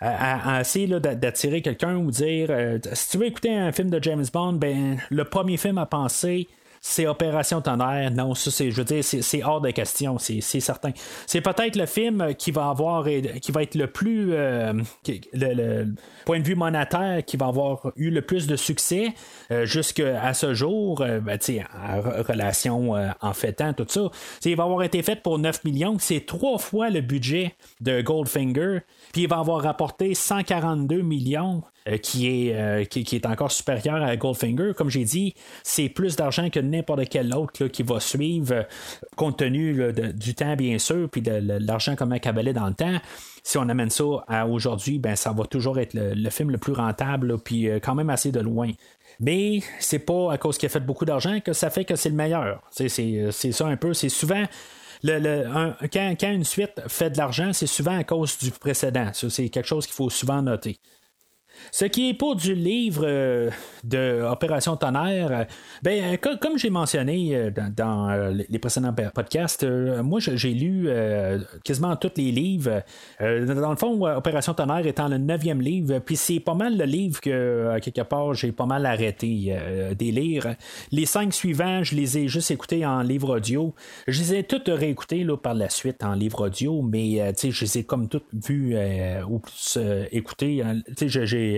à, essayer d'attirer quelqu'un ou dire euh, si tu veux écouter un film de James Bond, ben le premier film à penser c'est Opération Tonnerre. Non, ça, c'est, je veux dire, c'est, hors de question, c'est, certain. C'est peut-être le film qui va avoir, qui va être le plus, euh, le, point de vue monétaire, qui va avoir eu le plus de succès euh, jusqu'à ce jour, euh, ben, en relation en fêtant, tout ça. il va avoir été fait pour 9 millions, c'est trois fois le budget de Goldfinger, puis il va avoir rapporté 142 millions. Euh, qui, est, euh, qui, est encore supérieur à Goldfinger. Comme j'ai dit, c'est plus d'argent que n'importe quel autre qui va suivre, euh, compte tenu du temps, bien sûr, puis de, l'argent comme un cabalet dans le temps. Si on amène ça à aujourd'hui, ben, ça va toujours être le, film le plus rentable, puis quand même assez de loin. Mais c'est pas à cause qu'il a fait beaucoup d'argent que ça fait que c'est le meilleur. C'est, ça un peu. C'est souvent. Le, quand, quand, une suite fait de l'argent, c'est souvent à cause du précédent. c'est quelque chose qu'il faut souvent noter. Ce qui est pour du livre euh, de Opération Tonnerre, euh, ben, euh, comme j'ai mentionné dans, les précédents podcasts, moi j'ai lu quasiment tous les livres. dans le fond, Opération Tonnerre étant le neuvième livre, puis c'est pas mal le livre que, quelque part, j'ai pas mal arrêté des lire. Les cinq suivants, je les ai juste écoutés en livre audio. Je les ai tous réécoutés là, par la suite en livre audio, mais je les ai comme toutes vus ou plus écoutés. Hein. J'ai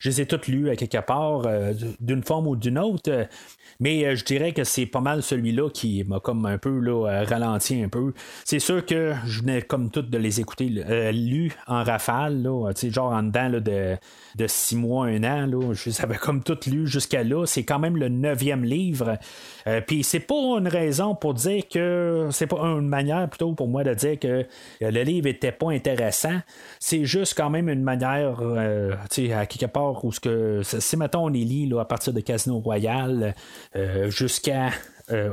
je les ai toutes lues à quelque part, euh, d'une forme ou d'une autre. Mais euh, je dirais que c'est pas mal celui-là qui m'a comme un peu euh, ralenti un peu. C'est sûr que je venais comme toutes de les écouter lus en rafale, là, genre en dedans de, de six mois, un an. Là, je les avais comme toutes lues jusqu'à là. C'est quand même le neuvième livre. Puis c'est pas une raison pour dire que c'est pas une manière plutôt pour moi de dire que le livre était pas intéressant. C'est juste quand même une manière, sais à quelque part où ce que si mettons on est lit à partir de Casino Royal euh, jusqu'à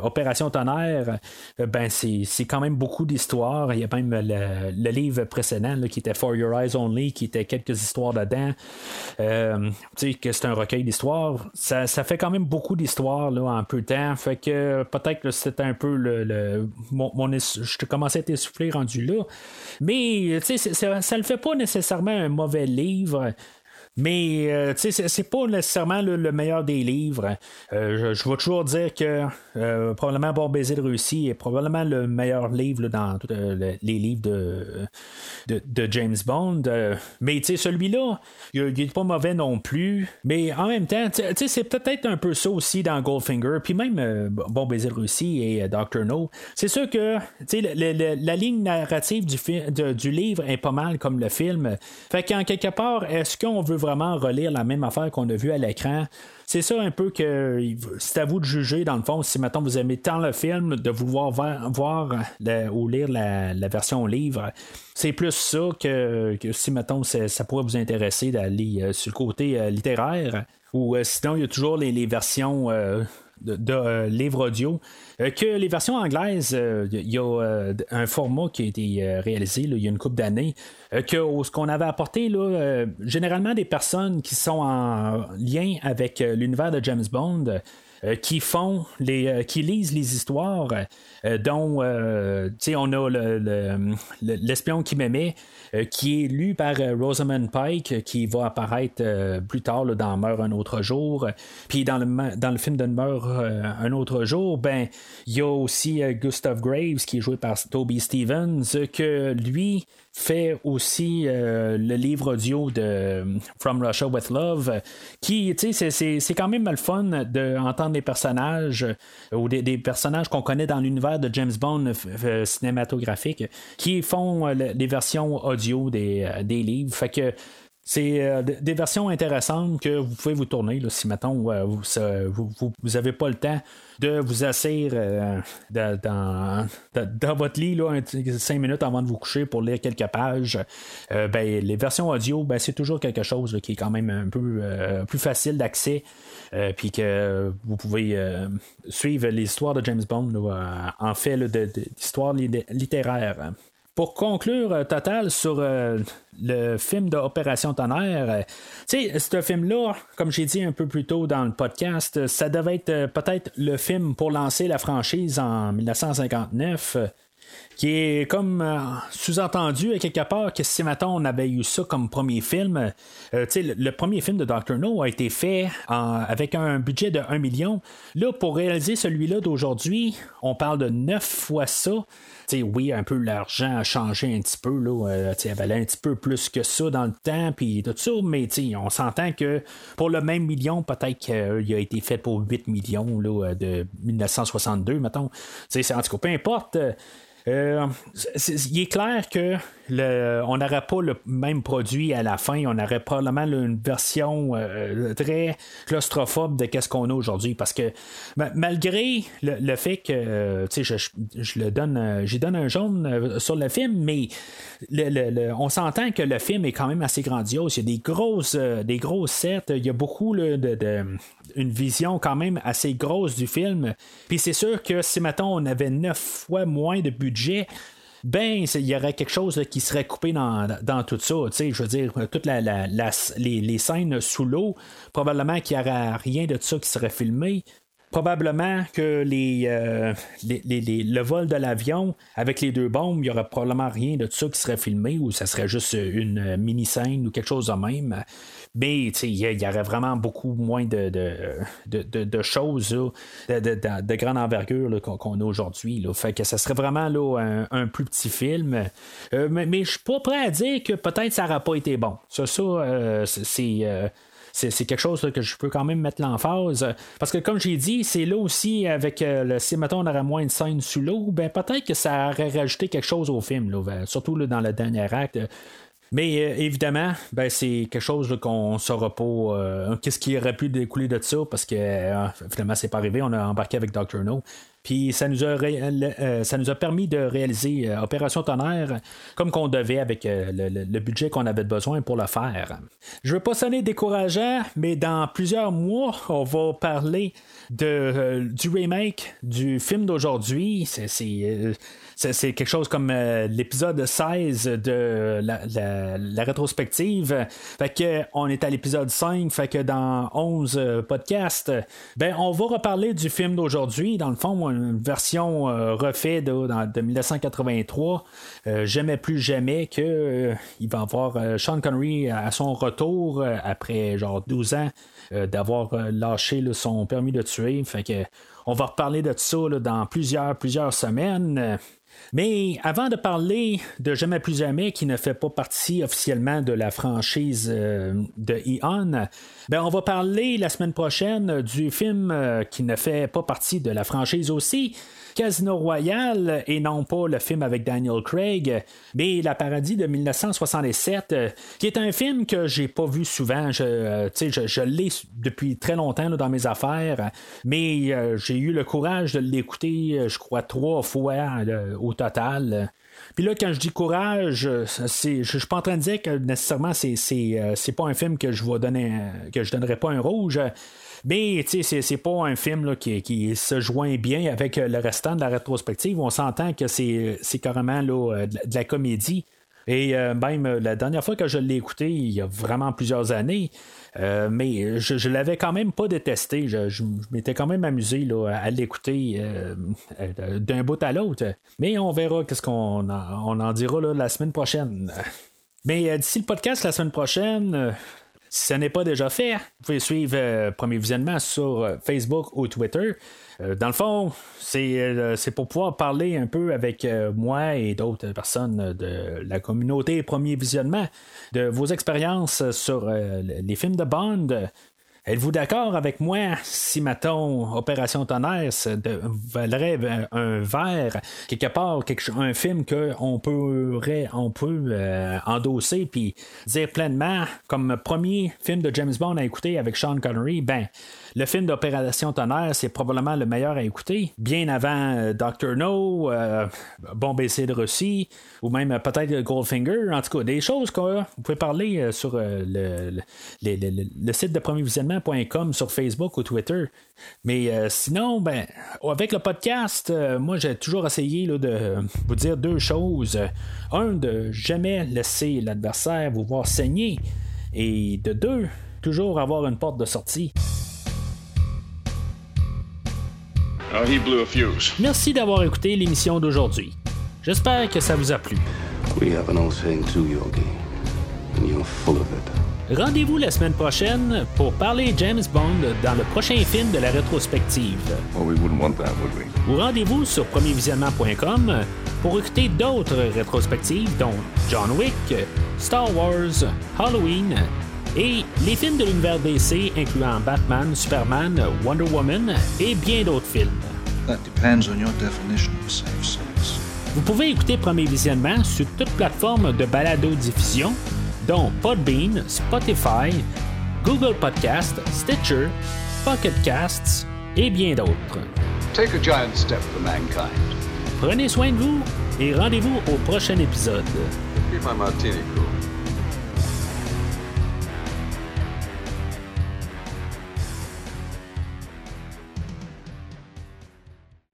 Opération Tonnerre, ben c'est quand même beaucoup d'histoires. Il y a même le, livre précédent qui était For Your Eyes Only, qui était quelques histoires dedans. tu sais, que c'est un recueil d'histoires. Ça, fait quand même beaucoup d'histoires en peu de temps. Fait que peut-être que c'était un peu le. mon, je te commençais à t'essouffler rendu là. Mais, ça, ça le fait pas nécessairement un mauvais livre. Mais euh, tu sais, c'est pas nécessairement le, meilleur des livres. Euh, je, vais toujours dire que euh, probablement Bon baiser de Russie est probablement le meilleur livre dans tous les livres de, de, James Bond. mais tu sais, celui-là, il, n'est pas mauvais non plus. Mais en même temps, tu sais, c'est peut-être un peu ça aussi dans Goldfinger. Puis même Bon baiser de Russie et Doctor No. C'est sûr que tu sais, la ligne narrative du, du livre est pas mal comme le film. Fait qu'en quelque part, est-ce qu'on veut vraiment relire la même affaire qu'on a vu à l'écran. C'est ça un peu que c'est à vous de juger, dans le fond, si maintenant vous aimez tant le film, de vouloir voir, ou lire la, version livre. C'est plus ça que, si maintenant ça pourrait vous intéresser d'aller euh, sur le côté euh, littéraire. Ou euh, sinon, il y a toujours les, versions de, livres audio. que les versions anglaises, il y a un format qui a été réalisé il y a une couple d'années euh, que ce qu'on avait apporté, là, euh, généralement des personnes qui sont en lien avec euh, l'univers de James Bond. Qui font les qui lisent les histoires dont on a l'espion qui m'aimait qui est lu par Rosamund Pike qui va apparaître plus tard dans Meurt un autre jour. Puis dans le dans le film de Meurt un autre jour ben il y a aussi Gustav Graves qui est joué par Toby Stevens que lui fait aussi euh, le livre audio de From Russia with Love, qui, tu sais, c'est quand même le fun d'entendre des personnages euh, ou des, personnages qu'on connaît dans l'univers de James Bond euh, cinématographique qui font les versions audio des, des livres. Fait que c'est euh, des versions intéressantes que vous pouvez vous tourner si maintenant vous vous, avez pas le temps de vous asseoir euh, dans, votre lit là, 5 minutes avant de vous coucher pour lire quelques pages. Euh, ben, les versions audio, ben, c'est toujours quelque chose qui est quand même un peu plus facile d'accès. puis que vous pouvez suivre l'histoire de James Bond en fait d'histoire littéraire. Pour conclure, euh, total, sur euh, le film d'Opération Tonnerre, euh, tu sais, ce film-là, comme j'ai dit un peu plus tôt dans le podcast, ça devait être peut-être le film pour lancer la franchise en 1959 qui est comme sous-entendu à quelque part que si maintenant on avait eu ça comme premier film, le, le, premier film de Dr. No a été fait avec un budget de 1 million. Là, pour réaliser celui-là d'aujourd'hui, on parle de 9 fois ça oui, un peu l'argent a changé un petit peu, là, euh, elle valait un petit peu plus que ça dans le temps, puis tout ça, mais on s'entend que pour le même million, peut-être qu'il a été fait pour 8 millions là, de 1962, mettons. En tout cas, peu importe. Euh, il est clair que on n'aurait pas le même produit à la fin. On aurait probablement une version euh, très claustrophobe de qu'est-ce qu'on a aujourd'hui. Parce que malgré le, fait que euh, je, donne, j'y donne un jaune sur le film, mais on s'entend que le film est quand même assez grandiose. Il y a des grosses, des grosses sets. Il y a beaucoup de, une vision quand même assez grosse du film. Puis c'est sûr que si maintenant on avait neuf fois moins de budget ben, il y aurait quelque chose qui serait coupé dans, tout ça. Je veux dire, toutes les, scènes sous l'eau, probablement qu'il n'y aurait rien de ça qui serait filmé. Probablement que les, euh, le vol de l'avion avec les deux bombes, il n'y aurait probablement rien de ça qui serait filmé ou ça serait juste une mini-scène ou quelque chose de même. Mais il y, aurait vraiment beaucoup moins de, de, choses de, grande envergure qu'on a aujourd'hui. Fait que ça serait vraiment un, plus petit film. Euh, mais, mais je suis pas prêt à dire que peut-être ça n'aurait pas été bon. Ça, euh, euh, c'est quelque chose que je peux quand même mettre l'emphase. Parce que comme j'ai dit, c'est là aussi avec le si mettons on aurait moins de scènes sous l'eau, ben peut-être que ça aurait rajouté quelque chose au film, là, surtout dans le dernier acte. Mais euh, évidemment, ben, c'est quelque chose qu'on ne saura pas euh, qu'est-ce qui aurait pu découler de ça parce que euh, finalement, c'est pas arrivé. On a embarqué avec Dr. No. Puis ça nous a, euh, ça nous a permis de réaliser Opération Tonnerre comme qu'on devait avec euh, le, budget qu'on avait besoin pour le faire. Je veux pas sonner décourageant, mais dans plusieurs mois, on va parler de, du remake du film d'aujourd'hui. C'est c'est quelque chose comme euh, l'épisode 16 de la, rétrospective. Fait que on est à l'épisode 5, fait que dans 11 euh, podcasts, ben on va reparler du film d'aujourd'hui, dans le fond, une version euh, refaite de, de 1983. J'aimais plus jamais que il va avoir Sean Connery à son retour après genre 12 ans d'avoir lâché son permis de tuer. Fait que on va reparler de ça dans plusieurs, plusieurs semaines. Mais avant de parler de Jamais plus jamais, qui ne fait pas partie officiellement de la franchise euh, de Eon, ben on va parler la semaine prochaine du film euh, qui ne fait pas partie de la franchise aussi, Casino Royale et non pas le film avec Daniel Craig, mais La Paradis de 1967, euh, qui est un film que j'ai pas vu souvent. Je, euh, je, l'ai depuis très longtemps dans mes affaires, mais euh, j'ai eu le courage de l'écouter, je crois, trois fois au total. Puis là, quand je dis courage, c'est, je suis pas en train de dire que nécessairement c'est, c'est, pas un film que je vais donner que je donnerai pas un rouge. Mais c'est pas un film qui, se joint bien avec euh, le restant de la rétrospective. On s'entend que c'est carrément euh, de, la comédie. Et euh, même la dernière fois que je l'ai écouté, il y a vraiment plusieurs années, mais je, l'avais quand même pas détesté. Je, m'étais quand même amusé à l'écouter d'un bout à l'autre. Mais on verra qu'est-ce qu'on en, on en dira la semaine prochaine. Mais d'ici le podcast la semaine prochaine, si ce n'est pas déjà fait, vous pouvez suivre euh, Premier Visionnement sur euh, Facebook ou Twitter. Euh, dans le fond, c'est pour pouvoir parler un peu avec moi et d'autres personnes de la communauté Premier Visionnement de vos expériences sur les films de Bond, Êtes-vous d'accord avec moi si, mettons, Opération Tonnerre valerait un verre, quelque part, quelque, un film qu'on peut, on peut euh, endosser puis dire pleinement, comme premier film de James Bond à écouter avec Sean Connery, ben, le film d'Opération Tonnerre, c'est probablement le meilleur à écouter. Bien avant euh, Doctor No, euh, Bon BC de Russie, ou même euh, peut-être Goldfinger. En tout cas, des choses que vous pouvez parler sur le, site de premiervisionnement.com sur Facebook ou Twitter. Mais sinon, ben, avec le podcast, moi j'ai toujours essayé de vous dire deux choses. Un, de jamais laisser l'adversaire vous voir saigner. Et de deux, toujours avoir une porte de sortie. Merci d'avoir écouté l'émission d'aujourd'hui. J'espère que ça vous a plu. Rendez-vous la semaine prochaine pour parler James Bond dans le prochain film de la rétrospective. Ou rendez-vous sur premiervisionnement.com pour écouter d'autres rétrospectives dont John Wick, Star Wars, Halloween et les films de l'univers DC incluant Batman, Superman, Wonder Woman et bien d'autres films. Vous pouvez écouter Premier Visionnement sur toute plateforme de balado-diffusion, dont Podbean, Spotify, Google Podcast, Stitcher, Pocket Casts et bien d'autres. Prenez soin de vous et rendez-vous au prochain épisode. Keep my martini cool.